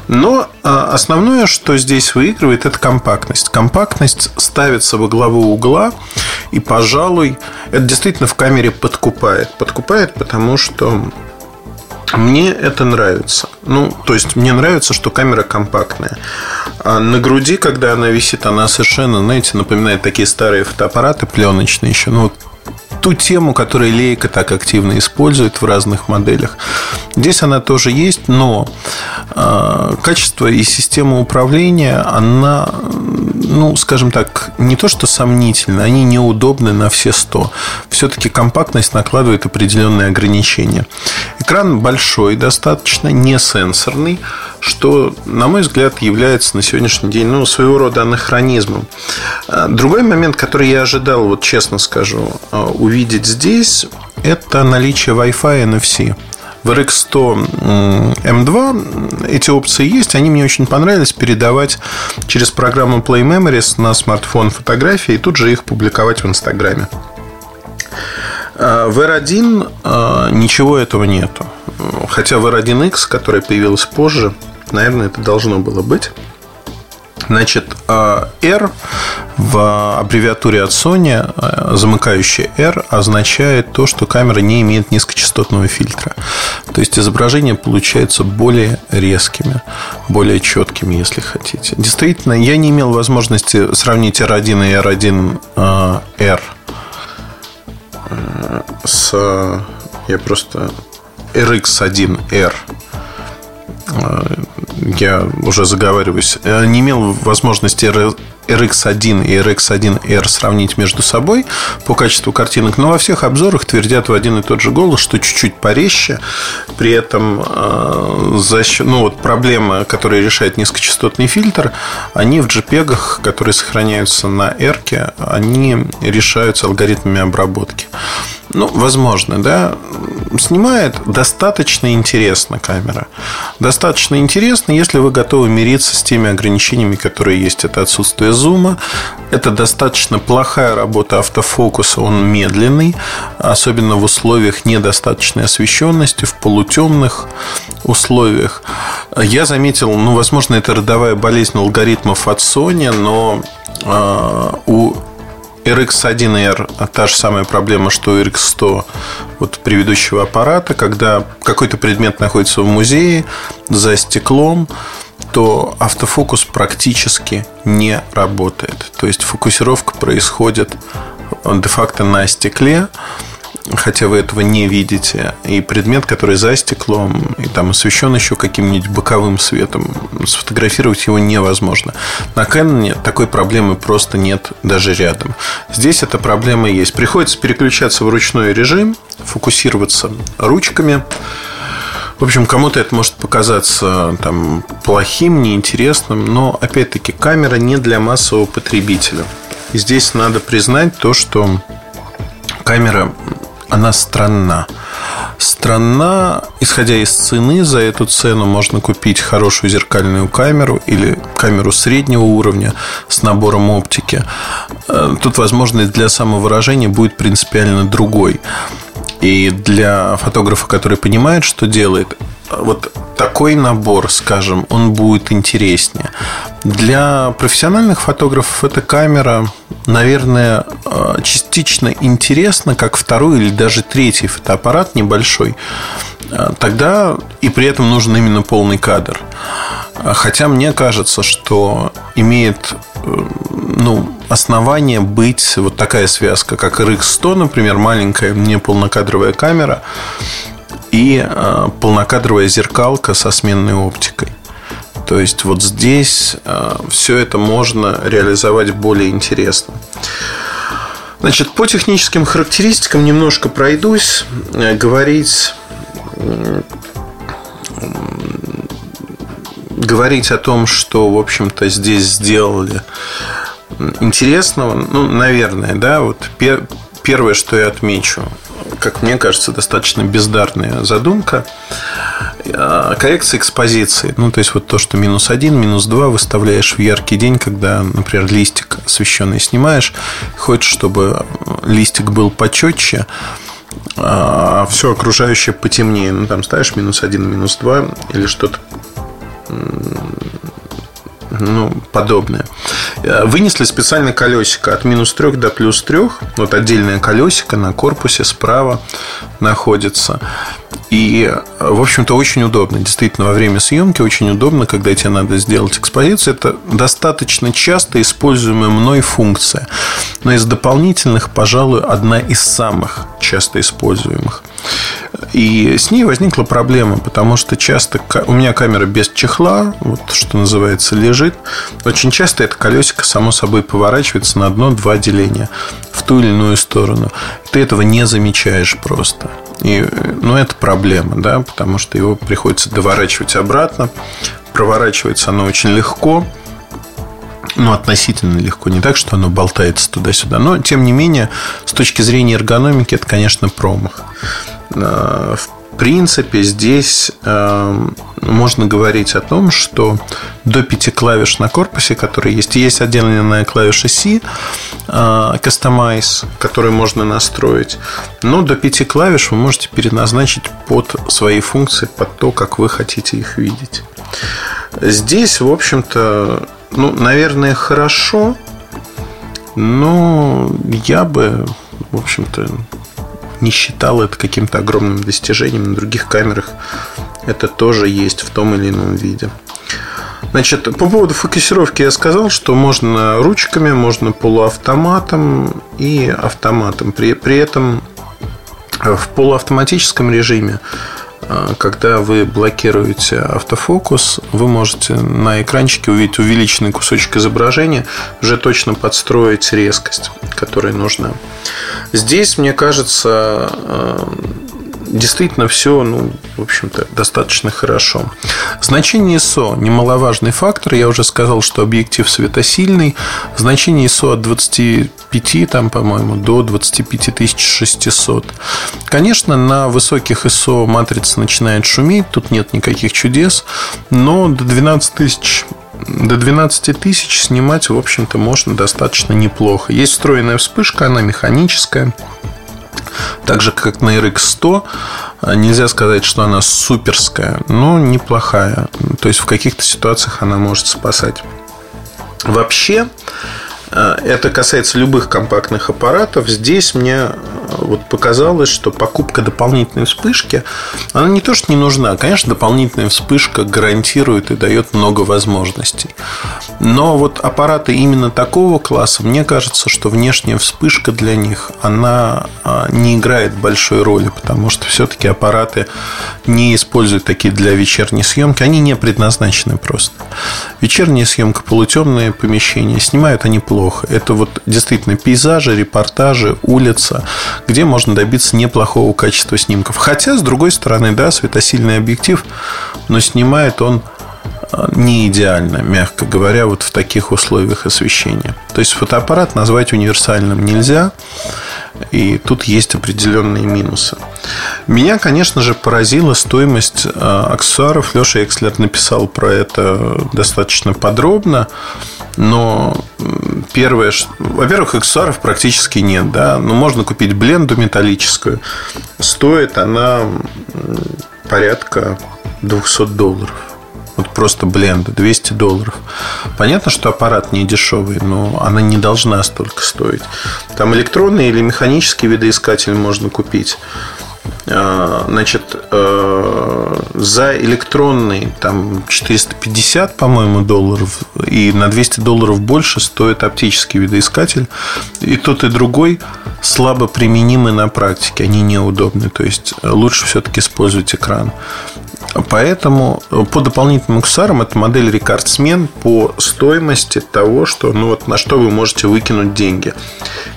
Но а, основное, что здесь выигрывает, это компактность. Компактность ставится во главу угла, и, пожалуй, это действительно в камере подкупает. Подкупает, потому что мне это нравится. Ну, то есть, мне нравится, что камера компактная. А на груди, когда она висит, она совершенно, знаете, напоминает такие старые фотоаппараты пленочные еще. Ну, вот ту тему, которую Лейка так активно использует в разных моделях. Здесь она тоже есть, но э, качество и система управления, она, ну, скажем так, не то что сомнительно, они неудобны на все 100. Все-таки компактность накладывает определенные ограничения. Экран большой достаточно, не сенсорный, что, на мой взгляд, является на сегодняшний день ну, своего рода анахронизмом. А, другой момент, который я ожидал, вот честно скажу, а, увидеть здесь, это наличие Wi-Fi и NFC. В RX100 M2 эти опции есть, они мне очень понравились передавать через программу Play Memories на смартфон фотографии и тут же их публиковать в Инстаграме. А, в R1 ничего этого нету. Хотя в R1X, которая появилась позже, Наверное, это должно было быть. Значит, а, R в аббревиатуре от Sony, а, замыкающая R, означает то, что камера не имеет низкочастотного фильтра. То есть изображения получаются более резкими, более четкими, если хотите. Действительно, я не имел возможности сравнить R1 и R1R а, с... Я просто RX1R я уже заговариваюсь, не имел возможности RX1 и RX1R сравнить между собой по качеству картинок, но во всех обзорах твердят в один и тот же голос, что чуть-чуть порезче. При этом э, за счет, ну, вот проблемы, которые решает низкочастотный фильтр, они в JPEG, которые сохраняются на R, они решаются алгоритмами обработки. Ну, возможно, да. Снимает достаточно интересно камера. Достаточно интересно, если вы готовы мириться с теми ограничениями, которые есть. Это отсутствие зума, это достаточно плохая работа автофокуса, он медленный, особенно в условиях недостаточной освещенности, в полутемных условиях. Я заметил, ну, возможно, это родовая болезнь алгоритмов от Sony, но э, у RX1R та же самая проблема, что у RX100 вот предыдущего аппарата, когда какой-то предмет находится в музее за стеклом, то автофокус практически не работает. То есть фокусировка происходит де-факто на стекле, хотя вы этого не видите. И предмет, который за стеклом, и там освещен еще каким-нибудь боковым светом, сфотографировать его невозможно. На Canon такой проблемы просто нет даже рядом. Здесь эта проблема есть. Приходится переключаться в ручной режим, фокусироваться ручками. В общем, кому-то это может показаться там, плохим, неинтересным, но, опять-таки, камера не для массового потребителя. И здесь надо признать то, что камера она странна. Странна, исходя из цены, за эту цену можно купить хорошую зеркальную камеру или камеру среднего уровня с набором оптики. Э, тут возможность для самовыражения будет принципиально другой. И для фотографа, который понимает, что делает, вот такой набор, скажем, он будет интереснее. Для профессиональных фотографов эта камера, наверное, э, частично интересна, как второй или даже третий фотоаппарат небольшой. Э, тогда и при этом нужен именно полный кадр. Хотя мне кажется, что имеет э, ну, основание быть вот такая связка, как RX100, например, маленькая неполнокадровая камера и э, полнокадровая зеркалка со сменной оптикой. То есть вот здесь э, все это можно реализовать более интересно. Значит, по техническим характеристикам немножко пройдусь. Говорить говорить о том, что, в общем-то, здесь сделали интересного, ну, наверное, да, вот пер, первое, что я отмечу, как мне кажется, достаточно бездарная задумка. А, коррекция экспозиции. Ну, то есть, вот то, что минус один, минус два выставляешь в яркий день, когда, например, листик освещенный снимаешь, хочешь, чтобы листик был почетче, а все окружающее потемнее. Ну, там ставишь минус один, минус два или что-то ну, подобное. Э, вынесли специально колесико от минус 3 до плюс 3. Вот отдельное колесико на корпусе справа находится. И, в общем-то, очень удобно. Действительно, во время съемки очень удобно, когда тебе надо сделать экспозицию. Это достаточно часто используемая мной функция. Но из дополнительных, пожалуй, одна из самых часто используемых. И с ней возникла проблема, потому что часто у меня камера без чехла, вот что называется, лежит. Очень часто это колесико само собой поворачивается на одно-два деления в ту или иную сторону. Ты этого не замечаешь просто. И, ну, это проблема, да, потому что его приходится доворачивать обратно. Проворачивается оно очень легко, ну, относительно легко. Не так, что оно болтается туда-сюда. Но, тем не менее, с точки зрения эргономики, это, конечно, промах. А, в принципе, здесь э, можно говорить о том, что до пяти клавиш на корпусе, которые есть, есть отдельная клавиша C, э, Customize, которую можно настроить. Но до пяти клавиш вы можете переназначить под свои функции, под то, как вы хотите их видеть. Здесь, в общем-то, ну, наверное, хорошо, но я бы, в общем-то, не считал это каким-то огромным достижением. На других камерах это тоже есть в том или ином виде. Значит, по поводу фокусировки я сказал, что можно ручками, можно полуавтоматом и автоматом. При, при этом в полуавтоматическом режиме когда вы блокируете автофокус, вы можете на экранчике увидеть увеличенный кусочек изображения, уже точно подстроить резкость, которая нужна. Здесь, мне кажется, а, действительно все, ну, в общем-то, достаточно хорошо. Значение ISO – немаловажный фактор. Я уже сказал, что объектив светосильный. Значение ISO от 25, там, по-моему, до 25600. Конечно, на высоких ISO матрица начинает шуметь, тут нет никаких чудес, но до 12 тысяч до 12 тысяч снимать, в общем-то, можно достаточно неплохо. Есть встроенная вспышка, она механическая. Так же, как на RX 100, нельзя сказать, что она суперская, но неплохая. То есть в каких-то ситуациях она может спасать. Вообще, Э, это касается любых компактных аппаратов. Здесь мне э, вот показалось, что покупка дополнительной вспышки, она не то, что не нужна. Конечно, дополнительная вспышка гарантирует и дает много возможностей. Но вот аппараты именно такого класса, мне кажется, что внешняя вспышка для них, она а, не играет большой роли, потому что все-таки аппараты не используют такие для вечерней съемки. Они не предназначены просто. Вечерняя съемка, полутемные помещения, снимают они плохо плохо. Это вот действительно пейзажи, репортажи, улица, где можно добиться неплохого качества снимков. Хотя, с другой стороны, да, светосильный объектив, но снимает он не идеально, мягко говоря, вот в таких условиях освещения. То есть фотоаппарат назвать универсальным нельзя, и тут есть определенные минусы. Меня, конечно же, поразила стоимость а, аксессуаров. Леша Экслер написал про это достаточно подробно. Но первое, во-первых, аксессуаров практически нет, да, но можно купить бленду металлическую. Стоит она порядка 200 долларов. Вот просто бленда, 200 долларов. Понятно, что аппарат не дешевый, но она не должна столько стоить. Там электронный или механический видоискатель можно купить. А, значит, э, за электронный там 450, по-моему, долларов, и на 200 долларов больше стоит оптический видоискатель. И тот, и другой слабо применимы на практике, они неудобны. То есть лучше все-таки использовать экран. Поэтому по дополнительным аксессуарам это модель рекордсмен по стоимости того, что, ну, вот, на что вы можете выкинуть деньги.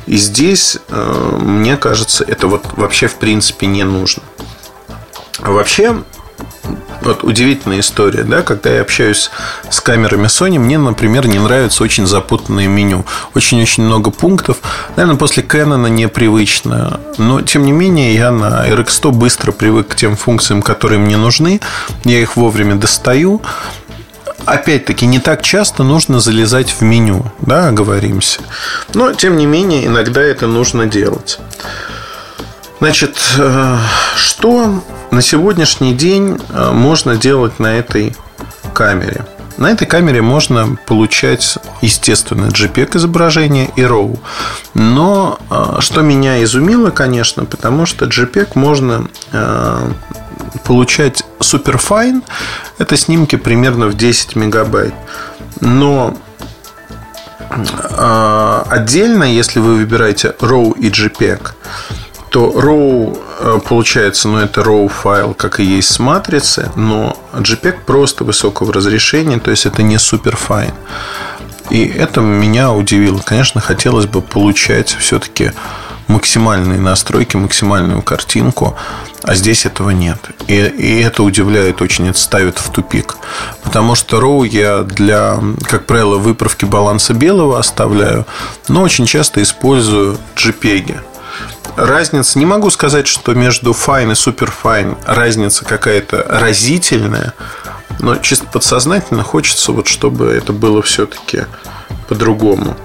И здесь, э, мне кажется, это вот вообще в принципе не нужно. Вообще, вот удивительная история, да, когда я общаюсь с камерами Sony, мне, например, не нравится очень запутанное меню. Очень-очень много пунктов. Наверное, после Canon непривычно. Но, тем не менее, я на RX100 быстро привык к тем функциям, которые мне нужны. Я их вовремя достаю. Опять-таки, не так часто нужно залезать в меню, да, оговоримся. Но, тем не менее, иногда это нужно делать. Значит, э, что на сегодняшний день э, можно делать на этой камере? На этой камере можно получать, естественно, JPEG изображение и RAW. Но э, что меня изумило, конечно, потому что JPEG можно получать суперфайн. Это снимки примерно в 10 мегабайт. Но отдельно, если вы выбираете RAW и JPEG, то RAW э, получается, ну, это RAW файл, как и есть с матрицы, но JPEG просто высокого разрешения, то есть это не суперфайн. И это меня удивило. Конечно, хотелось бы получать все-таки максимальные настройки, максимальную картинку, а здесь этого нет. И, и это удивляет очень, это ставит в тупик. Потому что RAW я для, как правило, выправки баланса белого оставляю, но очень часто использую JPEG разница, не могу сказать, что между Fine и Superfine разница какая-то разительная, но чисто подсознательно хочется, вот, чтобы это было все-таки по-другому.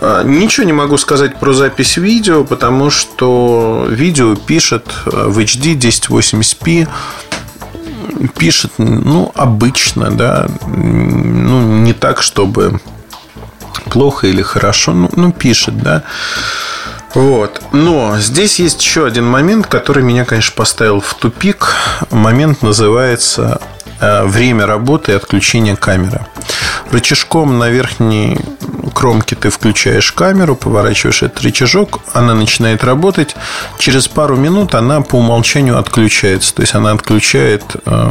А, ничего не могу сказать про запись видео, потому что видео пишет а, в HD 1080p пишет, ну, обычно, да, ну, не так, чтобы плохо или хорошо, ну, ну пишет, да. Вот. Но здесь есть еще один момент, который меня, конечно, поставил в тупик. Момент называется э, время работы и отключения камеры. Рычажком на верхней кромки ты включаешь камеру, поворачиваешь этот рычажок, она начинает работать. Через пару минут она по умолчанию отключается. То есть она отключает э,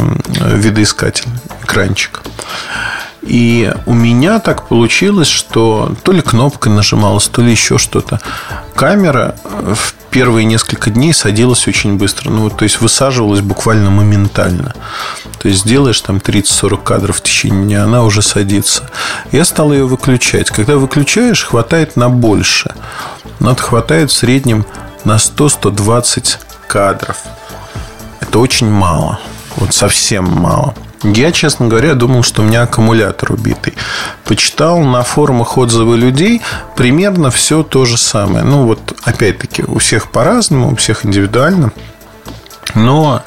видоискатель, экранчик. И у меня так получилось, что то ли кнопкой нажималась, то ли еще что-то. Камера в первые несколько дней садилась очень быстро. Ну, то есть высаживалась буквально моментально. То есть сделаешь там 30-40 кадров в течение дня, она уже садится. Я стал ее выключать. Когда выключаешь, хватает на больше. Это хватает в среднем на 100-120 кадров. Это очень мало. Вот совсем мало. Я, честно говоря, думал, что у меня аккумулятор убитый. Почитал на форумах отзывы людей примерно все то же самое. Ну, вот, опять-таки, у всех по-разному, у всех индивидуально. Но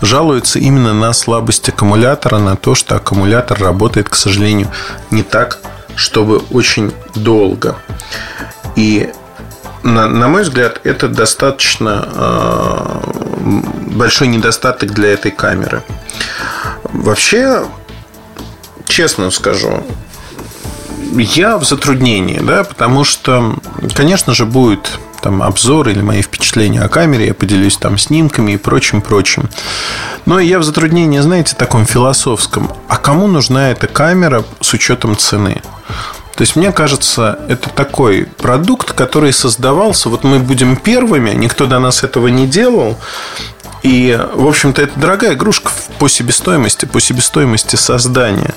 жалуются именно на слабость аккумулятора, на то, что аккумулятор работает, к сожалению, не так, чтобы очень долго. И на, на мой взгляд, это достаточно э, большой недостаток для этой камеры. Вообще, честно скажу, я в затруднении, да, потому что, конечно же, будет там обзор или мои впечатления о камере, я поделюсь там снимками и прочим-прочим. Но я в затруднении, знаете, таком философском. А кому нужна эта камера с учетом цены? То есть, мне кажется, это такой продукт, который создавался. Вот мы будем первыми, никто до нас этого не делал. И, в общем-то, это дорогая игрушка по себестоимости, по себестоимости создания.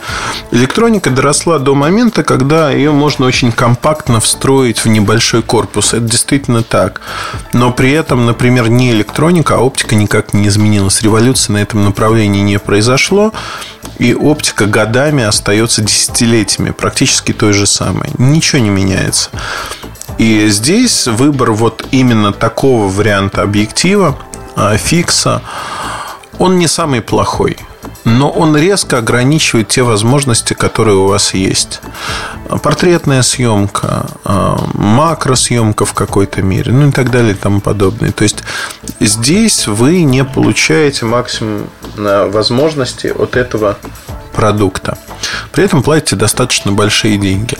Электроника доросла до момента, когда ее можно очень компактно встроить в небольшой корпус. Это действительно так. Но при этом, например, не электроника, а оптика никак не изменилась. Революции на этом направлении не произошло. И оптика годами остается десятилетиями, практически той же самой. Ничего не меняется. И здесь выбор вот именно такого варианта объектива фикса, он не самый плохой. Но он резко ограничивает те возможности, которые у вас есть. Портретная съемка, а, макросъемка в какой-то мере, ну и так далее и тому подобное. То есть здесь вы не получаете максимум возможности от этого продукта. При этом платите достаточно большие деньги.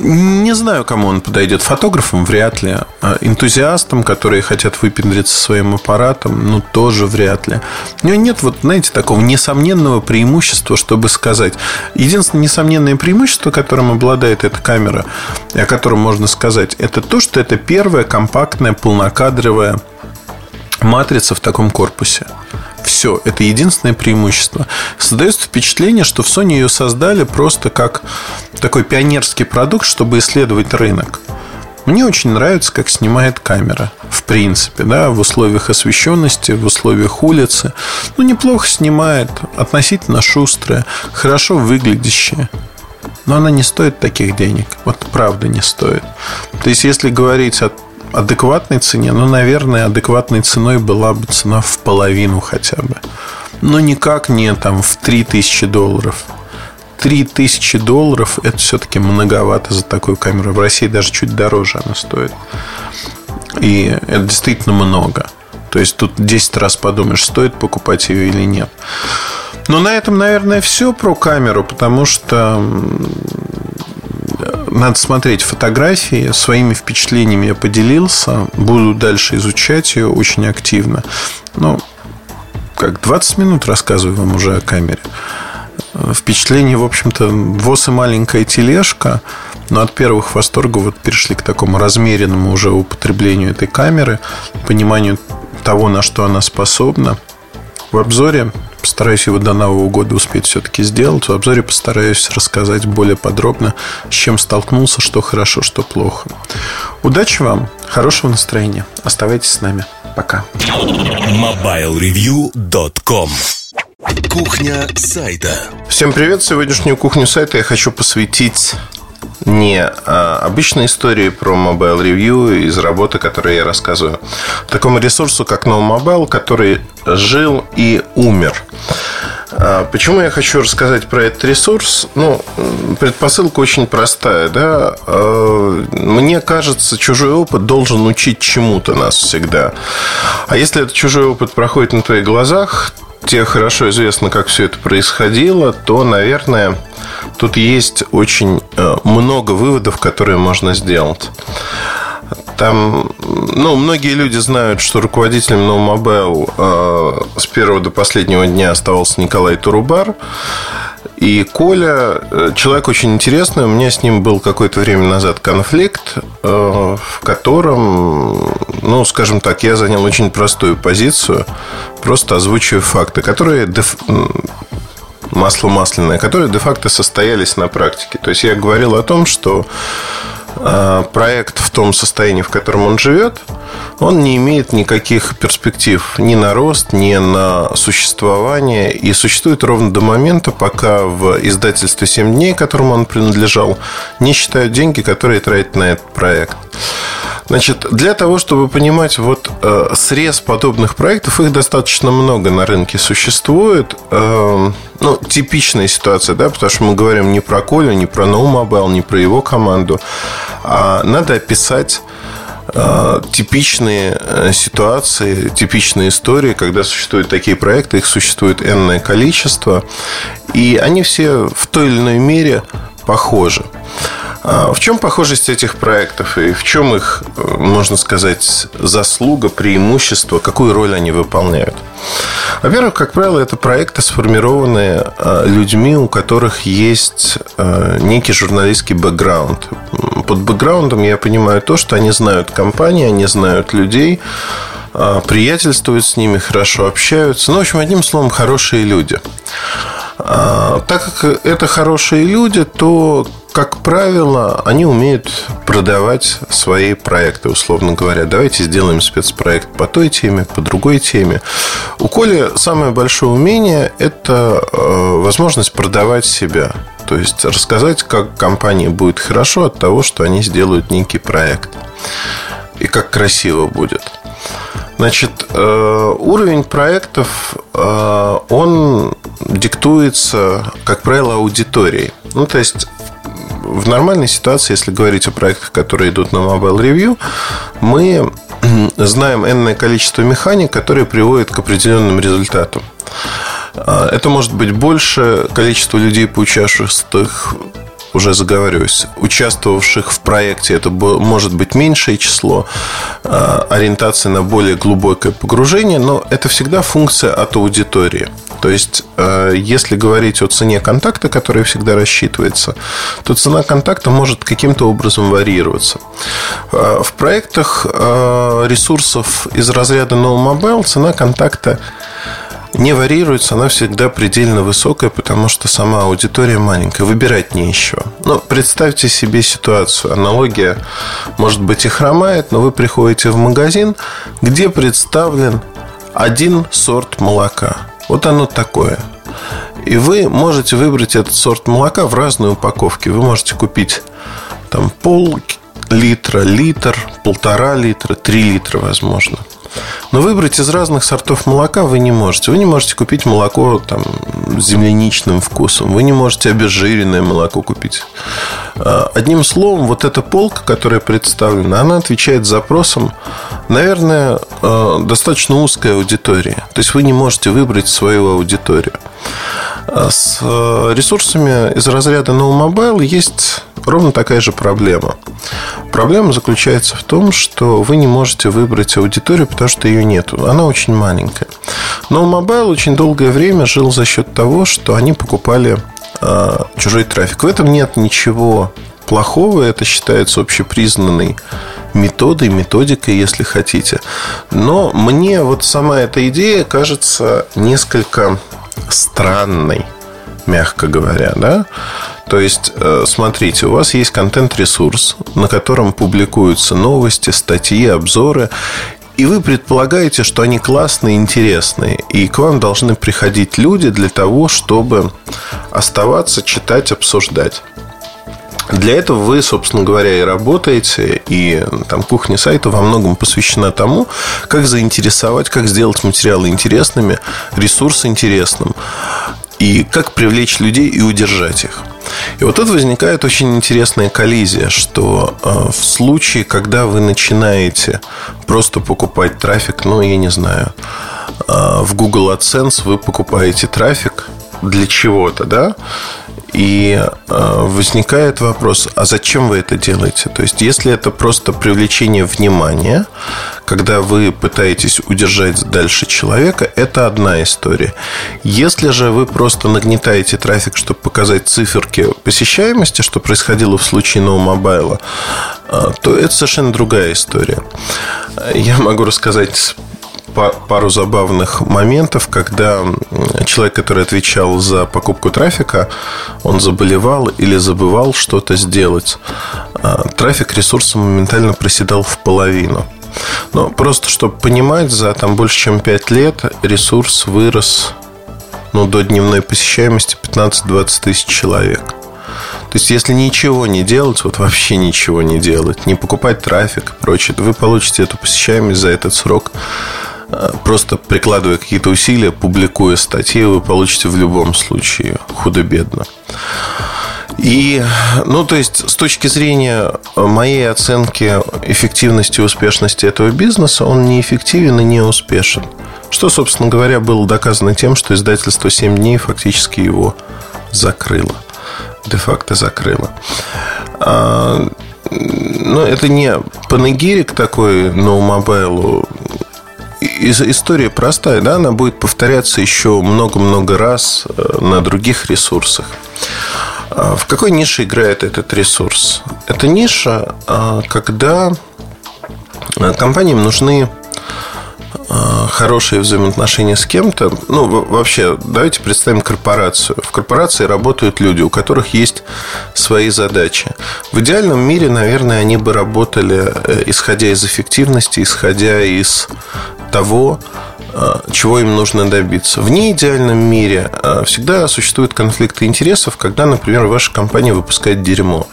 Не знаю, кому он подойдет. Фотографам вряд ли. А энтузиастам, которые хотят выпендриться своим аппаратом, ну, тоже вряд ли. У него нет, вот, знаете, такого несомненного преимущества, чтобы сказать. Единственное несомненное преимущество, которым обладает эта камера, о котором можно сказать, это то, что это первая компактная полнокадровая матрица в таком корпусе. Все, это единственное преимущество. Создается впечатление, что в Sony ее создали просто как такой пионерский продукт, чтобы исследовать рынок. Мне очень нравится, как снимает камера. В принципе, да, в условиях освещенности, в условиях улицы. Ну, неплохо снимает, относительно шустрая, хорошо выглядящая. Но она не стоит таких денег. Вот правда не стоит. То есть, если говорить о адекватной цене, ну, наверное, адекватной ценой была бы цена в половину хотя бы. Но никак не там в 3000 долларов. 3000 долларов это все-таки многовато за такую камеру. В России даже чуть дороже она стоит. И это действительно много. То есть тут 10 раз подумаешь, стоит покупать ее или нет. Но на этом, наверное, все про камеру, потому что надо смотреть фотографии. Своими впечатлениями я поделился. Буду дальше изучать ее очень активно. Ну, как 20 минут рассказываю вам уже о камере. Впечатление, в общем-то, ВОЗ и маленькая тележка. Но от первых восторгов вот перешли к такому размеренному уже употреблению этой камеры, пониманию того, на что она способна. В обзоре Постараюсь его до Нового года успеть все-таки сделать. В обзоре постараюсь рассказать более подробно, с чем столкнулся, что хорошо, что плохо. Удачи вам, хорошего настроения. Оставайтесь с нами. Пока.
MobileReview.com Кухня сайта.
Всем привет! Сегодняшнюю кухню сайта я хочу посвятить не а обычной истории про Mobile Review из работы, которую я рассказываю, такому ресурсу, как No Mobile, который жил и умер. А почему я хочу рассказать про этот ресурс? Ну, предпосылка очень простая, да. А, мне кажется, чужой опыт должен учить чему-то нас всегда. А если этот чужой опыт проходит на твоих глазах, тебе хорошо известно, как все это происходило, то, наверное,
Тут есть очень э, много выводов, которые можно сделать. Там, ну, многие люди знают, что руководителем No Mobile э, с первого до последнего дня оставался Николай Турубар. И Коля, э, человек очень интересный, у меня с ним был какое-то время назад конфликт, э, в котором, ну, скажем так, я занял очень простую позицию, просто озвучиваю факты, которые деф... масло масляное, которые де-факто состоялись на практике. То есть я говорил о том, что проект в том состоянии, в котором он живет, он не имеет никаких перспектив ни на рост, ни на существование. И существует ровно до момента, пока в издательстве «7 дней», которому он принадлежал, не считают деньги, которые тратят на этот проект. Значит, для того, чтобы понимать вот э, срез подобных проектов, их достаточно много на рынке существует. Э, ну, типичная ситуация, да, потому что мы говорим не про Колю, не про No Mobile, не про его команду, а надо описать э, типичные э, ситуации, типичные истории, когда существуют такие проекты, их существует энное количество, и они все в той или иной мере похожи. А в чем похожесть этих проектов и в чем их, можно сказать, заслуга, преимущество, какую роль они выполняют? Во-первых, как правило, это проекты, сформированные а, людьми, у которых есть а, некий журналистский бэкграунд. Под бэкграундом я понимаю то, что они знают компании, они знают людей, приятельствуют с ними, хорошо общаются. Ну, в общем, одним словом, хорошие люди. Так как это хорошие люди, то как правило, они умеют продавать свои проекты, условно говоря. Давайте сделаем спецпроект по той теме, по другой теме. У Коли самое большое умение – это э, возможность продавать себя. То есть рассказать, как компании будет хорошо от того, что они сделают некий проект. И как красиво будет. Значит, э, уровень проектов, э, он диктуется, как правило, аудиторией. Ну, то есть в нормальной ситуации, если говорить о проектах, которые идут на Mobile Review, мы знаем энное количество механик, которые приводят к определенным результатам. Это может быть больше количество людей, поучаствовавших уже заговариваюсь, участвовавших в проекте, это может быть меньшее число, а, ориентация на более глубокое погружение, но это всегда функция от аудитории. То есть, а, если говорить о цене контакта, которая всегда рассчитывается, то цена контакта может каким-то образом варьироваться. А, в проектах ресурсов из разряда No Mobile цена контакта не варьируется, она всегда предельно высокая, потому что сама аудитория маленькая, выбирать не еще. Но представьте себе ситуацию, аналогия, может быть, и хромает, но вы приходите в магазин, где представлен один сорт молока. Вот оно такое. И вы можете выбрать этот сорт молока в разной упаковке. Вы можете купить там пол литра, литр, полтора литра, три литра, возможно. Но выбрать из разных сортов молока вы не можете. Вы не можете купить молоко там, с земляничным вкусом. Вы не можете обезжиренное молоко купить. А, одним словом, вот эта полка, которая представлена, она отвечает запросам, наверное, а, достаточно узкой аудитории. То есть вы не можете выбрать свою аудиторию. А с ресурсами из разряда No Mobile есть ровно такая же проблема. Проблема заключается в том, что вы не можете выбрать аудиторию, потому что ее нету. Она очень маленькая. Но Mobile очень долгое время жил за счет того, что они покупали э, чужой трафик. В этом нет ничего плохого. Это считается общепризнанной методой, методикой, если хотите. Но мне вот сама эта идея кажется несколько странной, мягко говоря, да? То есть, э, смотрите, у вас есть контент-ресурс, на котором публикуются новости, статьи, обзоры, и вы предполагаете, что они классные, интересные, и к вам должны приходить люди для того, чтобы оставаться, читать, обсуждать. Для этого вы, собственно говоря, и работаете, и там кухня сайта во многом посвящена тому, как заинтересовать, как сделать материалы интересными, ресурсы интересным, и как привлечь людей и удержать их. И вот тут возникает очень интересная коллизия, что э, в случае, когда вы начинаете просто покупать трафик, ну, я не знаю, э, в Google AdSense вы покупаете трафик для чего-то, да, И э, возникает вопрос, а зачем вы это делаете? То есть, если это просто привлечение внимания, когда вы пытаетесь удержать дальше человека, это одна история. Если же вы просто нагнетаете трафик, чтобы показать циферки посещаемости, что происходило в случае ноумобайла, э, то это совершенно другая история. Я могу рассказать пару забавных моментов, когда человек, который отвечал за покупку трафика, он заболевал или забывал что-то сделать. А, трафик ресурса моментально проседал в половину. Но просто, чтобы понимать, за там больше чем 5 лет ресурс вырос ну, до дневной посещаемости 15-20 тысяч человек. То есть, если ничего не делать, вот вообще ничего не делать, не покупать трафик и прочее, то вы получите эту посещаемость за этот срок просто прикладывая какие-то усилия, публикуя статьи, вы получите в любом случае худо-бедно. И, ну, то есть, с точки зрения моей оценки эффективности и успешности этого бизнеса, он неэффективен и не успешен. Что, собственно говоря, было доказано тем, что издательство 7 дней фактически его закрыло. Де-факто закрыло. А, но это не панегирик такой ноумобайлу история простая, да, она будет повторяться еще много-много раз э, на других ресурсах. А в какой нише играет этот ресурс? Это ниша, а, когда э, компаниям нужны а, хорошие взаимоотношения с кем-то. Ну, вообще, давайте представим корпорацию. В корпорации работают люди, у которых есть свои задачи. В идеальном мире, наверное, они бы работали, э, исходя из эффективности, исходя из того, э, чего им нужно добиться. В неидеальном мире э, всегда существуют конфликты интересов, когда, например, ваша компания выпускает дерьмо.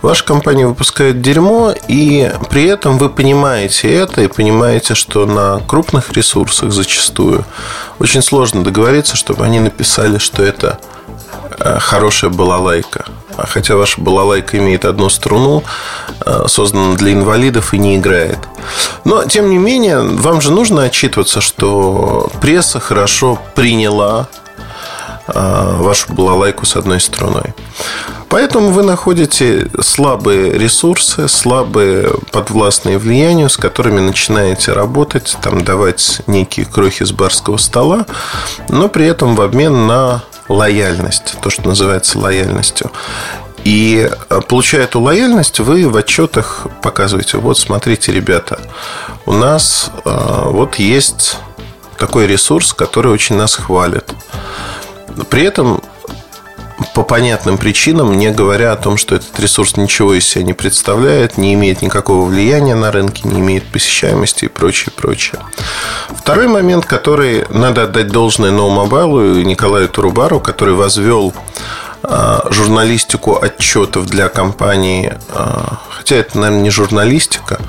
Ваша компания выпускает дерьмо, и при этом вы понимаете это и понимаете, что на крупных ресурсах зачастую очень сложно договориться, чтобы они написали, что это хорошая балалайка. А хотя ваша балалайка имеет одну струну, э, создана для инвалидов и не играет. Но, тем не менее, вам же нужно отчитываться, что пресса хорошо приняла э, вашу балалайку с одной струной. Поэтому вы находите слабые ресурсы, слабые подвластные влиянию, с которыми начинаете работать, там давать некие крохи с барского стола, но при этом в обмен на лояльность, то, что называется лояльностью. И э, получая эту лояльность, вы в отчетах показываете, вот смотрите, ребята, у нас э, вот есть такой ресурс, который очень нас хвалит. При этом по понятным причинам, не говоря о том, что этот ресурс ничего из себя не представляет, не имеет никакого влияния на рынке, не имеет посещаемости и прочее, прочее. Второй момент, который надо отдать должное Ноумобайлу и Николаю Турубару, который возвел а, журналистику отчетов для компании, а, хотя это, наверное, не журналистика,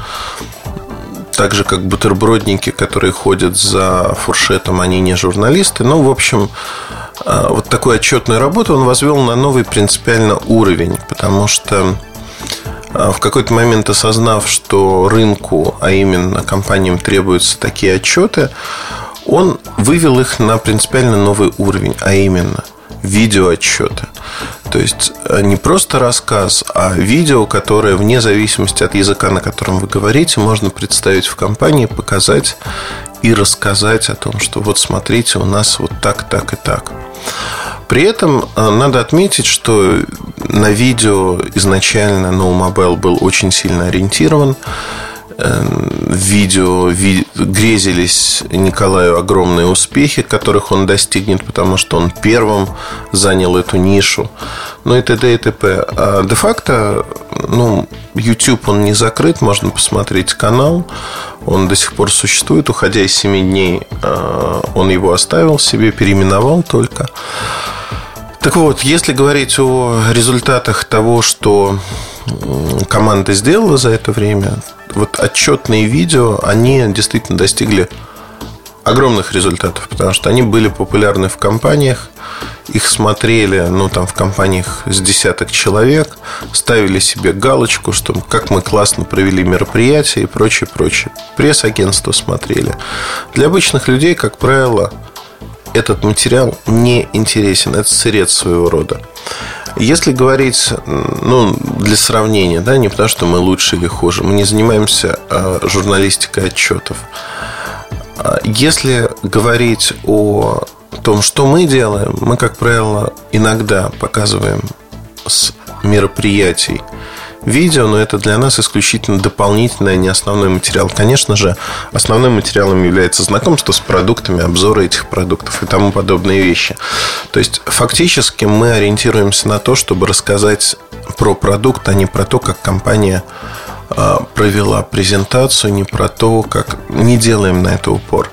так же, как бутербродники, которые ходят за фуршетом, они не журналисты. Ну, в общем, вот такую отчетную работу он возвел на новый принципиально уровень, потому что а, в какой-то момент осознав, что рынку, а именно компаниям требуются такие отчеты, он вывел их на принципиально новый уровень, а именно видеоотчеты. То есть э, не просто рассказ, а видео, которое вне зависимости от языка, на котором вы говорите, можно представить в компании, показать и рассказать о том, что вот смотрите, у нас вот так, так и так. При этом э, надо отметить, что на видео изначально No Mobile был очень сильно ориентирован. Эм, видео ви, грезились Николаю огромные успехи, которых он достигнет, потому что он первым занял эту нишу. Ну и т.д. и т.п. А де-факто, ну, YouTube он не закрыт, можно посмотреть канал. Он до сих пор существует. Уходя из 7 дней, э, он его оставил себе, переименовал только. Так вот, если говорить о результатах того, что команда сделала за это время, вот отчетные видео, они действительно достигли огромных результатов, потому что они были популярны в компаниях, их смотрели, ну, там, в компаниях с десяток человек, ставили себе галочку, что как мы классно провели мероприятие и прочее, прочее. Пресс-агентство смотрели. Для обычных людей, как правило, этот материал не интересен. Это сырец своего рода. Если говорить, ну, для сравнения, да, не потому что мы лучше или хуже, мы не занимаемся а, журналистикой отчетов. А если говорить о том, что мы делаем, мы, как правило, иногда показываем с мероприятий видео, но это для нас исключительно дополнительный, а не основной материал. Конечно же, основным материалом является знакомство с продуктами, обзоры этих продуктов и тому подобные вещи. То есть, фактически мы ориентируемся на то, чтобы рассказать про продукт, а не про то, как компания провела презентацию, не про то, как не делаем на это упор.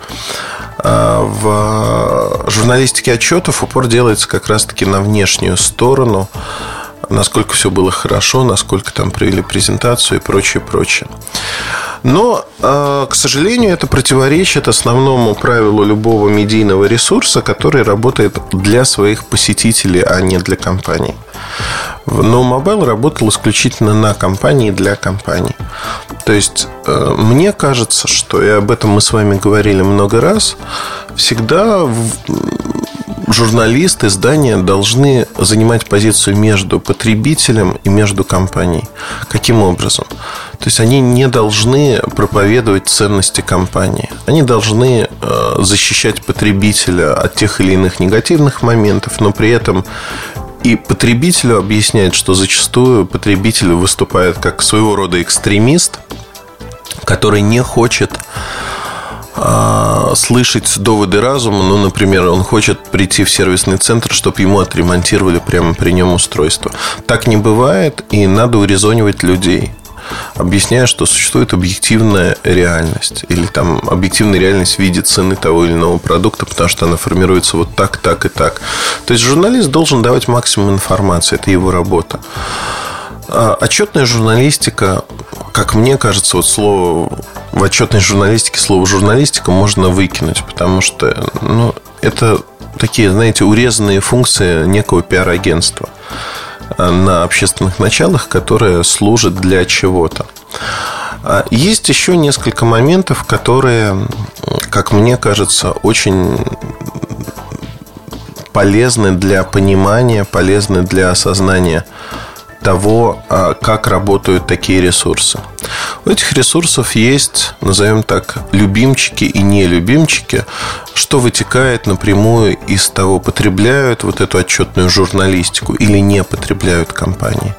А, в журналистике отчетов упор делается как раз-таки на внешнюю сторону насколько все было хорошо, насколько там провели презентацию и прочее, прочее. Но, а, к сожалению, это противоречит основному правилу любого медийного ресурса, который работает для своих посетителей, а не для компаний. Но Mobile работал исключительно на компании для компаний. То есть, э, мне кажется, что, и об этом мы с вами говорили много раз, всегда журналисты, издания должны занимать позицию между потребителем и между компанией. Каким образом? То есть они не должны проповедовать ценности компании. Они должны э, защищать потребителя от тех или иных негативных моментов, но при этом и потребителю объяснять, что зачастую потребитель выступает как своего рода экстремист, который не хочет а, слышать доводы разума. Ну, например, он хочет прийти в сервисный центр, чтобы ему отремонтировали прямо при нем устройство. Так не бывает, и надо урезонивать людей объясняя, что существует объективная реальность или там объективная реальность в виде цены того или иного продукта, потому что она формируется вот так, так и так. То есть журналист должен давать максимум информации, это его работа. А отчетная журналистика, как мне кажется, вот слово в отчетной журналистике слово журналистика можно выкинуть, потому что ну, это такие, знаете, урезанные функции некого пиар-агентства на общественных началах, которое служит для чего-то. А есть еще несколько моментов, которые, как мне кажется, очень полезны для понимания, полезны для осознания того, а, как работают такие ресурсы. У этих ресурсов есть, назовем так, любимчики и нелюбимчики, что вытекает напрямую из того, потребляют вот эту отчетную журналистику или не потребляют компании.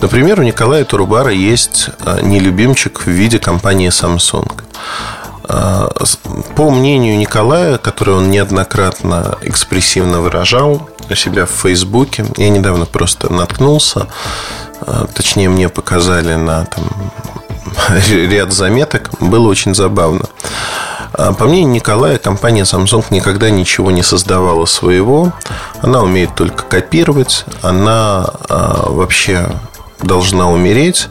Например, у Николая Турубара есть а, нелюбимчик в виде компании Samsung. А, по мнению Николая, который он неоднократно экспрессивно выражал у себя в Фейсбуке, я недавно просто наткнулся, а, точнее мне показали на там, [LAUGHS] ряд заметок, было очень забавно. А, по мнению Николая, компания Samsung никогда ничего не создавала своего. Она умеет только копировать. Она вообще должна умереть.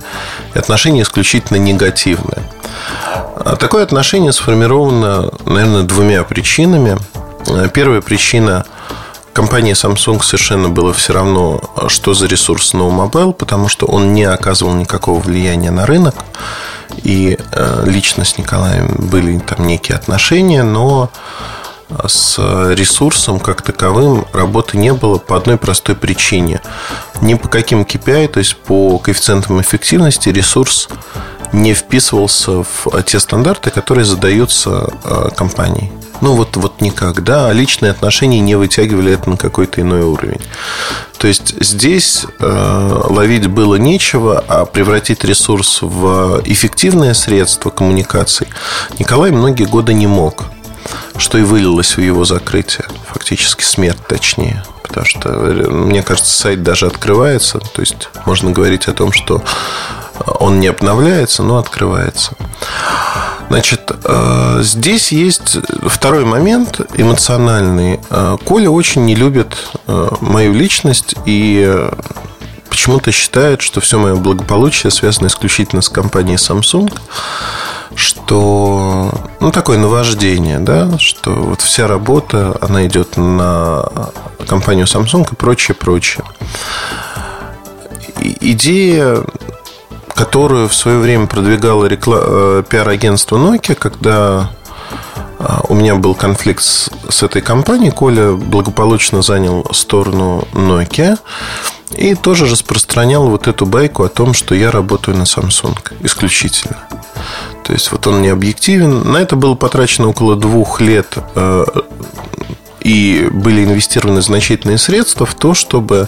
И отношение исключительно негативное. А такое отношение сформировано, наверное, двумя причинами. Первая причина компании Samsung совершенно было все равно, что за ресурс No Mobile, потому что он не оказывал никакого влияния на рынок. И э, лично с Николаем были там некие отношения, но с ресурсом как таковым работы не было по одной простой причине. Ни по каким KPI, то есть по коэффициентам эффективности ресурс не вписывался в те стандарты, которые задаются э, компанией. Ну, вот, вот никак, да. А личные отношения не вытягивали это на какой-то иной уровень. То есть здесь э, ловить было нечего, а превратить ресурс в эффективное средство коммуникаций Николай многие годы не мог. Что и вылилось в его закрытие. Фактически смерть, точнее. Потому что, э, мне кажется, сайт даже открывается. То есть можно говорить о том, что он не обновляется, но открывается. Значит, э, здесь есть второй момент эмоциональный. Э, Коля очень не любит э, мою личность и почему-то считает, что все мое благополучие связано исключительно с компанией Samsung, что ну такое наваждение, да, что вот вся работа она идет на компанию Samsung и прочее, прочее. Идея которую в свое время продвигало рекла... Э, пиар-агентство Nokia, когда у меня был конфликт с, с этой компанией. Коля благополучно занял сторону Nokia. И тоже распространял вот эту байку о том, что я работаю на Samsung исключительно. То есть вот он не объективен. На это было потрачено около двух лет э, и были инвестированы значительные средства в то, чтобы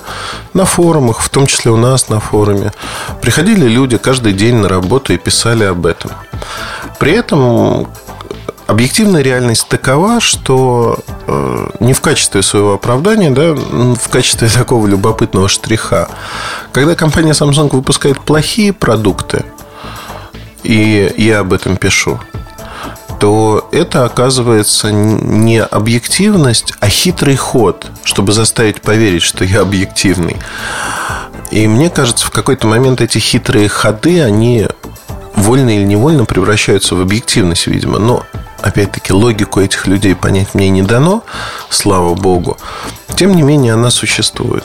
на форумах, в том числе у нас на форуме, приходили люди каждый день на работу и писали об этом. При этом объективная реальность такова, что э, не в качестве своего оправдания, да, в качестве [LAUGHS] такого любопытного штриха, когда компания Samsung выпускает плохие продукты, и я об этом пишу, то это оказывается не объективность, а хитрый ход, чтобы заставить поверить, что я объективный. И мне кажется, в какой-то момент эти хитрые ходы, они вольно или невольно превращаются в объективность, видимо. Но опять-таки, логику этих людей понять мне не дано, слава богу. Тем не менее, она существует.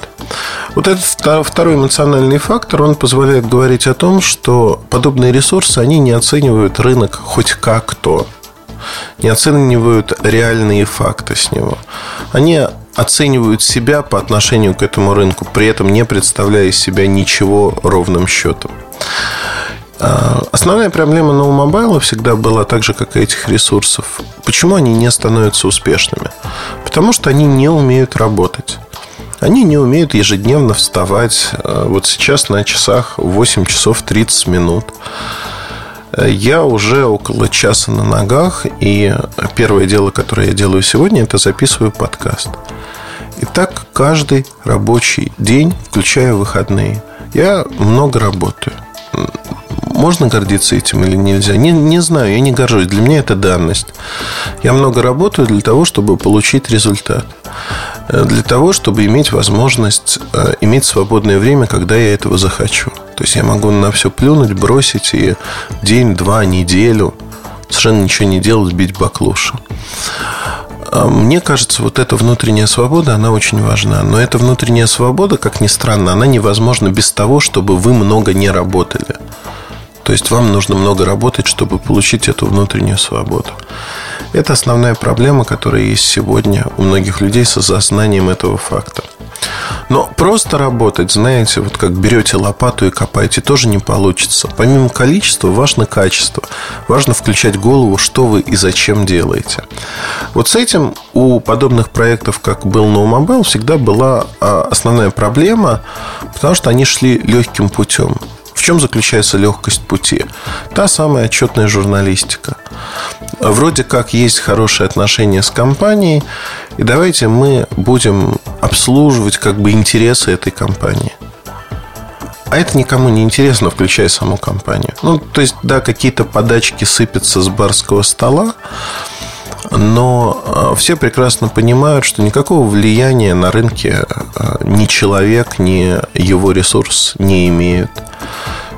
Вот этот второй эмоциональный фактор, он позволяет говорить о том, что подобные ресурсы, они не оценивают рынок хоть как-то. Не оценивают реальные факты с него. Они оценивают себя по отношению к этому рынку, при этом не представляя из себя ничего ровным счетом. А, основная проблема Mobile всегда была так же, как и этих ресурсов. Почему они не становятся успешными? Потому что они не умеют работать. Они не умеют ежедневно вставать. А, вот сейчас на часах 8 часов 30 минут. Я уже около часа на ногах, и первое дело, которое я делаю сегодня, это записываю подкаст. И так каждый рабочий день, включая выходные, я много работаю можно гордиться этим или нельзя? Не, не знаю, я не горжусь. Для меня это данность. Я много работаю для того, чтобы получить результат. Э, для того, чтобы иметь возможность э, иметь свободное время, когда я этого захочу. То есть я могу на все плюнуть, бросить и день, два, неделю совершенно ничего не делать, бить баклуши. А мне кажется, вот эта внутренняя свобода, она очень важна. Но эта внутренняя свобода, как ни странно, она невозможна без того, чтобы вы много не работали. То есть вам нужно много работать, чтобы получить эту внутреннюю свободу. Это основная проблема, которая есть сегодня у многих людей с осознанием этого факта. Но просто работать, знаете, вот как берете лопату и копаете, тоже не получится. Помимо количества, важно качество. Важно включать голову, что вы и зачем делаете. Вот с этим у подобных проектов, как был No Mobile, всегда была а, основная проблема, потому что они шли легким путем. Чем заключается легкость пути? Та самая отчетная журналистика. Вроде как есть хорошие отношения с компанией, и давайте мы будем обслуживать как бы интересы этой компании. А это никому не интересно, включая саму компанию. Ну, то есть, да, какие-то подачки сыпятся с барского стола, но а, все прекрасно понимают, что никакого влияния на рынке а, ни человек, ни его ресурс не имеют.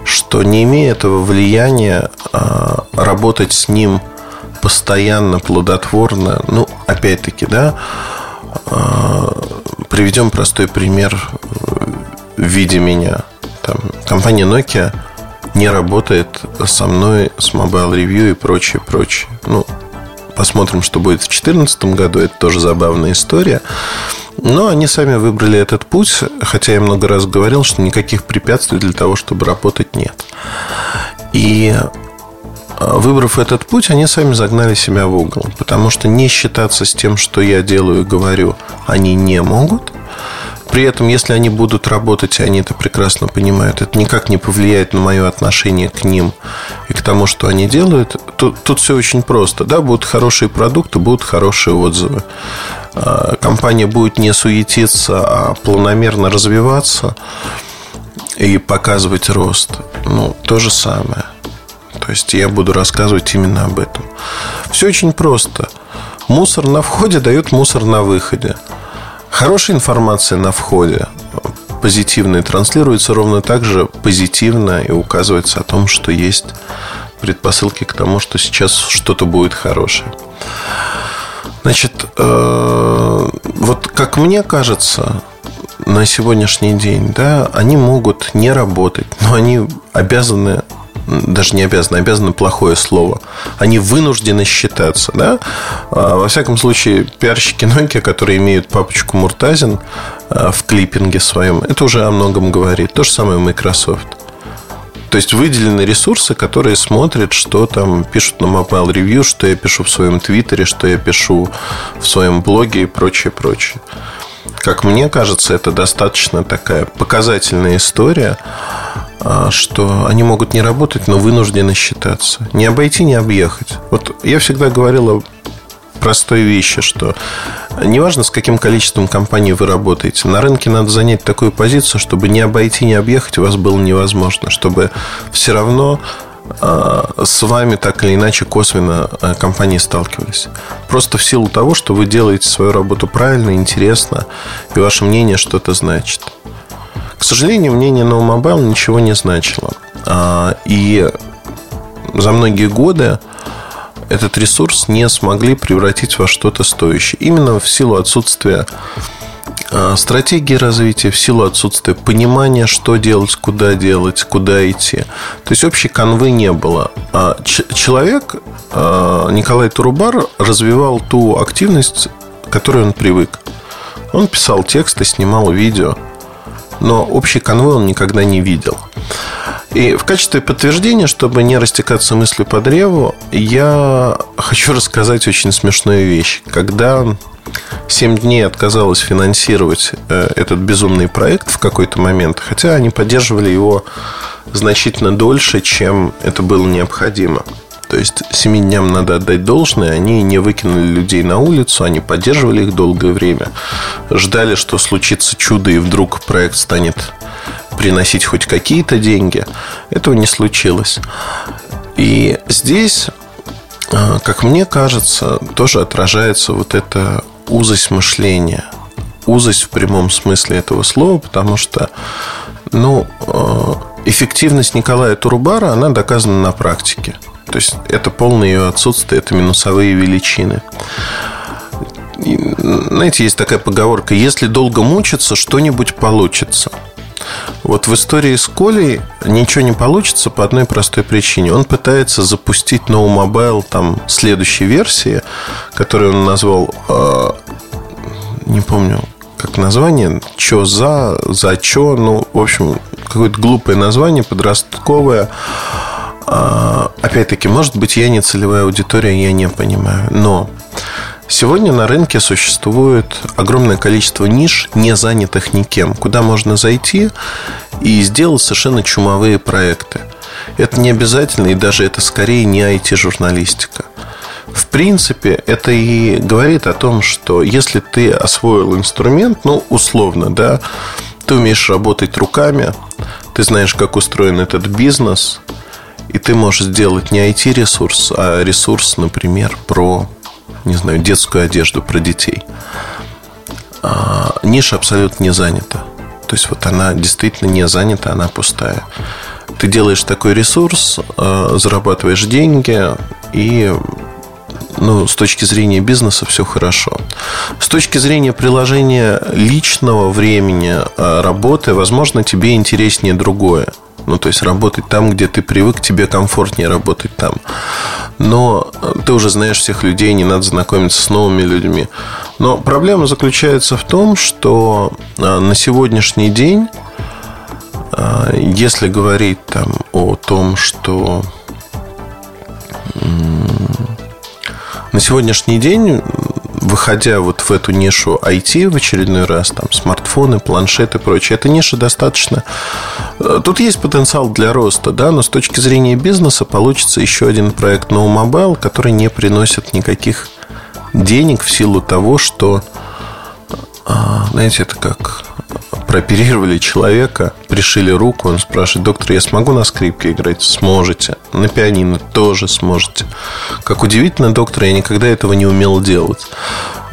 Что не имея этого влияния, а, работать с ним постоянно, плодотворно, ну, опять-таки, да, приведем простой пример в виде меня. Там, компания Nokia не работает со мной с Mobile Review и прочее, прочее. Ну, Посмотрим, что будет в 2014 году. Это тоже забавная история. Но они сами выбрали этот путь, хотя я много раз говорил, что никаких препятствий для того, чтобы работать нет. И а, выбрав этот путь, они сами загнали себя в угол. Потому что не считаться с тем, что я делаю и говорю, они не могут. При этом, если они будут работать, они это прекрасно понимают, это никак не повлияет на мое отношение к ним и к тому, что они делают. Тут, тут все очень просто. Да, будут хорошие продукты, будут хорошие отзывы. А, компания будет не суетиться, а планомерно развиваться и показывать рост. Ну, то же самое. То есть я буду рассказывать именно об этом. Все очень просто. Мусор на входе дает мусор на выходе. Хорошая информация на входе, позитивная, транслируется ровно так же позитивно и указывается о том, что есть предпосылки к тому, что сейчас что-то будет хорошее. Значит, э, вот как мне кажется, на сегодняшний день, да, они могут не работать, но они обязаны даже не обязаны, обязаны плохое слово. Они вынуждены считаться, да? А, во всяком случае, пиарщики Nokia, которые имеют папочку Муртазин а, в клиппинге своем, это уже о многом говорит. То же самое Microsoft. То есть выделены ресурсы, которые смотрят, что там пишут на Mobile Review, что я пишу в своем Твиттере, что я пишу в своем блоге и прочее, прочее. Как мне кажется, это достаточно такая показательная история, что они могут не работать, но вынуждены считаться. Не обойти, не объехать. Вот я всегда говорил о простой вещи, что неважно, с каким количеством компаний вы работаете, на рынке надо занять такую позицию, чтобы не обойти, не объехать вас было невозможно, чтобы все равно а, с вами так или иначе косвенно а, компании сталкивались. Просто в силу того, что вы делаете свою работу правильно, интересно, и ваше мнение что-то значит. К сожалению, мнение No Mobile ничего не значило. А, и за многие годы этот ресурс не смогли превратить во что-то стоящее. Именно в силу отсутствия а, стратегии развития, в силу отсутствия понимания, что делать, куда делать, куда идти. То есть общей канвы не было. А человек, Николай Турубар, развивал ту активность, к которой он привык. Он писал тексты, снимал видео, но общей канвы он никогда не видел. И в качестве подтверждения, чтобы не растекаться мыслью по древу, я хочу рассказать очень смешную вещь. Когда 7 дней отказалась финансировать э, этот безумный проект в какой-то момент, хотя они поддерживали его значительно дольше, чем это было необходимо. То есть семи надо отдать должное, они не выкинули людей на улицу, они поддерживали их долгое время, ждали, что случится чудо, и вдруг проект станет приносить хоть какие-то деньги. Этого не случилось. И здесь, а, как мне кажется, тоже отражается вот эта узость мышления. Узость в прямом смысле этого слова, потому что, ну, а, эффективность Николая Турубара, она доказана на практике. То есть это полное ее отсутствие, это минусовые величины. И, знаете, есть такая поговорка, если долго мучиться, что-нибудь получится. Вот в истории с Колей ничего не получится по одной простой причине. Он пытается запустить No Mobile там следующей версии, которую он назвал, э, не помню, как название, чё за, за чё, ну, в общем, какое-то глупое название, подростковое. А, опять-таки, может быть, я не целевая аудитория, я не понимаю. Но Сегодня на рынке существует огромное количество ниш, не занятых никем, куда можно зайти и сделать совершенно чумовые проекты. Это не обязательно, и даже это скорее не IT-журналистика. В принципе, это и говорит о том, что если ты освоил инструмент, ну, условно, да, ты умеешь работать руками, ты знаешь, как устроен этот бизнес, и ты можешь сделать не IT-ресурс, а ресурс, например, про не знаю, детскую одежду про детей. А, ниша абсолютно не занята. То есть вот она действительно не занята, она пустая. Ты делаешь такой ресурс, а, зарабатываешь деньги и ну, с точки зрения бизнеса все хорошо. С точки зрения приложения личного времени а, работы, возможно, тебе интереснее другое. Ну, то есть работать там, где ты привык, тебе комфортнее работать там. Но э, ты уже знаешь всех людей, не надо знакомиться с новыми людьми. Но проблема заключается в том, что э, на сегодняшний день, э, если говорить там о том, что на сегодняшний день выходя вот в эту нишу IT в очередной раз, там смартфоны, планшеты и прочее, эта ниша достаточно... Э, тут есть потенциал для роста, да, но с точки зрения бизнеса получится еще один проект No Mobile, который не приносит никаких денег в силу того, что, знаете, это как прооперировали человека, пришили руку, он спрашивает, доктор, я смогу на скрипке играть? Сможете. На пианино тоже сможете. Как удивительно, доктор, я никогда этого не умел делать.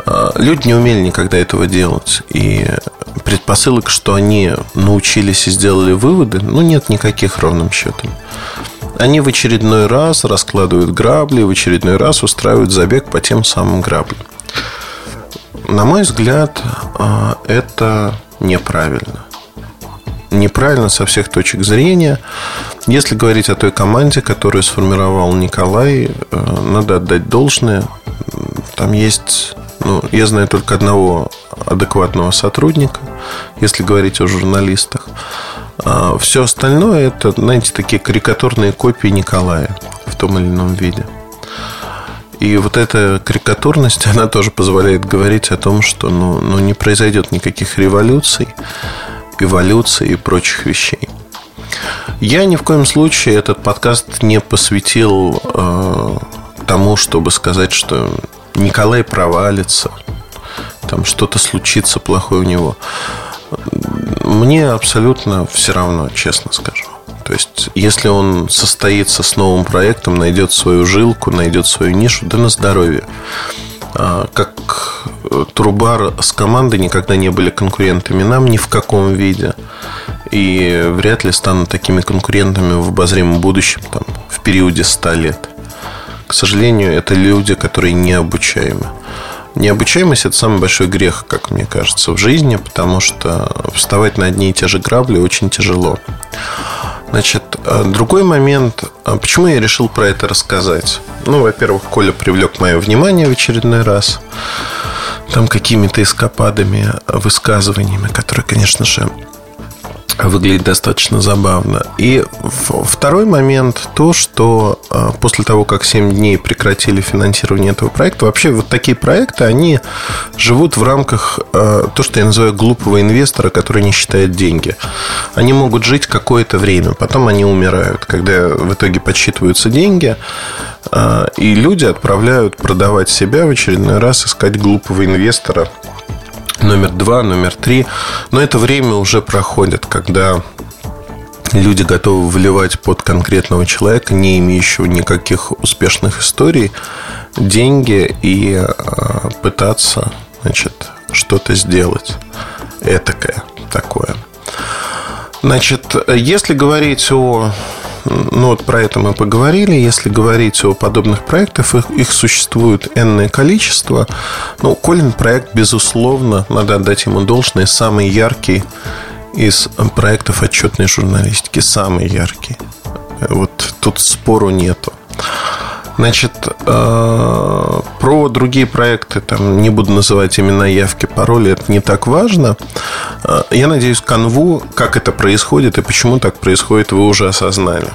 А, люди не умели никогда этого делать. И предпосылок, что они научились и сделали выводы, ну, нет никаких ровным счетом. Они в очередной раз раскладывают грабли, в очередной раз устраивают забег по тем самым граблям. На мой взгляд, а, это неправильно. Неправильно со всех точек зрения. Если говорить о той команде, которую сформировал Николай, э, надо отдать должное. Там есть, ну, я знаю только одного адекватного сотрудника, если говорить о журналистах. А все остальное это, знаете, такие карикатурные копии Николая в том или ином виде. И вот эта карикатурность, [LAUGHS] она тоже позволяет говорить о том, что ну, ну, не произойдет никаких революций, эволюций и прочих вещей. Я ни в коем случае этот подкаст не посвятил э, тому, чтобы сказать, что Николай провалится, там что-то случится плохое у него. Мне абсолютно все равно, честно скажу. То есть, если он состоится с новым проектом, найдет свою жилку, найдет свою нишу, да на здоровье. А, как Трубар с командой никогда не были конкурентами нам ни в каком виде. И вряд ли станут такими конкурентами в обозримом будущем, там, в периоде 100 лет. К сожалению, это люди, которые необучаемы. Необучаемость – это самый большой грех, как мне кажется, в жизни, потому что вставать на одни и те же грабли очень тяжело. Значит, э, другой момент. А почему я решил про это рассказать? Ну, во-первых, Коля привлек мое внимание в очередной раз. Там какими-то эскападами, высказываниями, которые, конечно же, выглядит достаточно забавно. И второй момент то, что а, после того, как 7 дней прекратили финансирование этого проекта, вообще вот такие проекты, они живут в рамках а, то, что я называю глупого инвестора, который не считает деньги. Они могут жить какое-то время, потом они умирают, когда в итоге подсчитываются деньги, а, и люди отправляют продавать себя в очередной раз, искать глупого инвестора, номер два, номер три. Но это время уже проходит, когда люди готовы вливать под конкретного человека, не имеющего никаких успешных историй, деньги и а, пытаться значит, что-то сделать этакое такое. Значит, если говорить о ну вот про это мы поговорили. Если говорить о подобных проектах, их, их существует энное количество. Ну, Колин проект, безусловно, надо отдать ему должное, самый яркий из проектов отчетной журналистики. Самый яркий. Вот тут спору нету. Значит, э, про другие проекты, там не буду называть имена явки, пароли, это не так важно. Э, я надеюсь, канву, как это происходит и почему так происходит, вы уже осознали.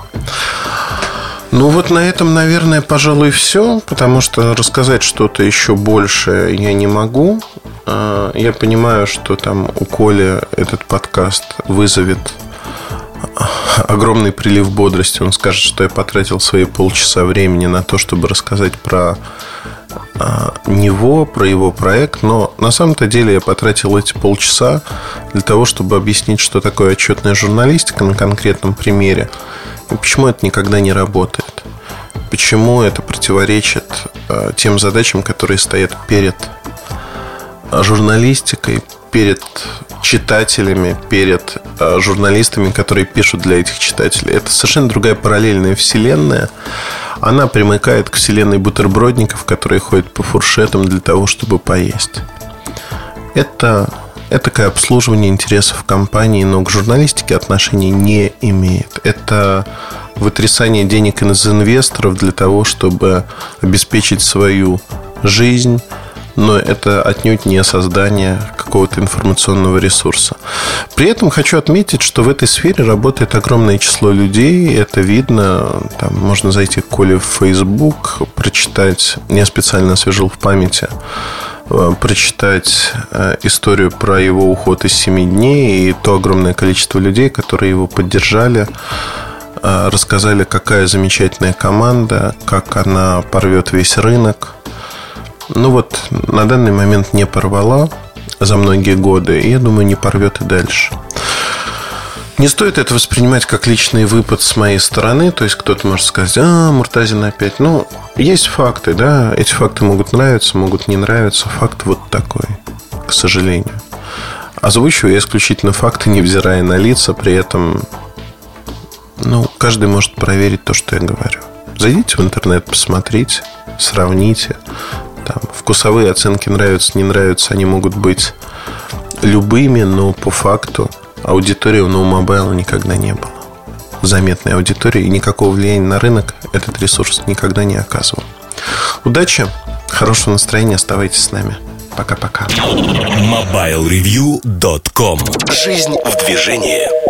Ну вот на этом, наверное, пожалуй, все, потому что рассказать что-то еще больше я не могу. Э, я понимаю, что там у Коли этот подкаст вызовет огромный прилив бодрости. Он скажет, что я потратил свои полчаса времени на то, чтобы рассказать про а, него, про его проект, но на самом-то деле я потратил эти полчаса для того, чтобы объяснить, что такое отчетная журналистика на конкретном примере и почему это никогда не работает. Почему это противоречит а, тем задачам, которые стоят перед журналистикой, перед читателями, перед э, журналистами, которые пишут для этих читателей. Это совершенно другая параллельная вселенная. Она примыкает к вселенной бутербродников, которые ходят по фуршетам для того, чтобы поесть. Это это обслуживание интересов компании, но к журналистике отношения не имеет. Это вытрясание денег из инвесторов для того, чтобы обеспечить свою жизнь, но это отнюдь не создание какого-то информационного ресурса. При этом хочу отметить, что в этой сфере работает огромное число людей, это видно, там можно зайти к Коле в Facebook, прочитать, я специально освежил в памяти, э, прочитать э, историю про его уход из 7 дней и то огромное количество людей, которые его поддержали, э, рассказали, какая замечательная команда, как она порвет весь рынок – ну вот, на данный момент не порвала за многие годы, и я думаю, не порвет и дальше. Не стоит это воспринимать как личный выпад с моей стороны. То есть кто-то может сказать, а, Муртазин опять. Ну, есть факты, да. Эти факты могут нравиться, могут не нравиться. Факт вот такой, к сожалению. Озвучиваю я исключительно факты, невзирая на лица. При этом, ну, каждый может проверить то, что я говорю. Зайдите в интернет, посмотрите, сравните. Там, вкусовые оценки нравятся, не нравятся, они могут быть любыми, но по факту аудитории у No Mobile никогда не было. заметной аудитории, и никакого влияния на рынок этот ресурс никогда не оказывал. Удачи, хорошего настроения, оставайтесь с нами. Пока-пока.
MobileReview.com Жизнь в движении.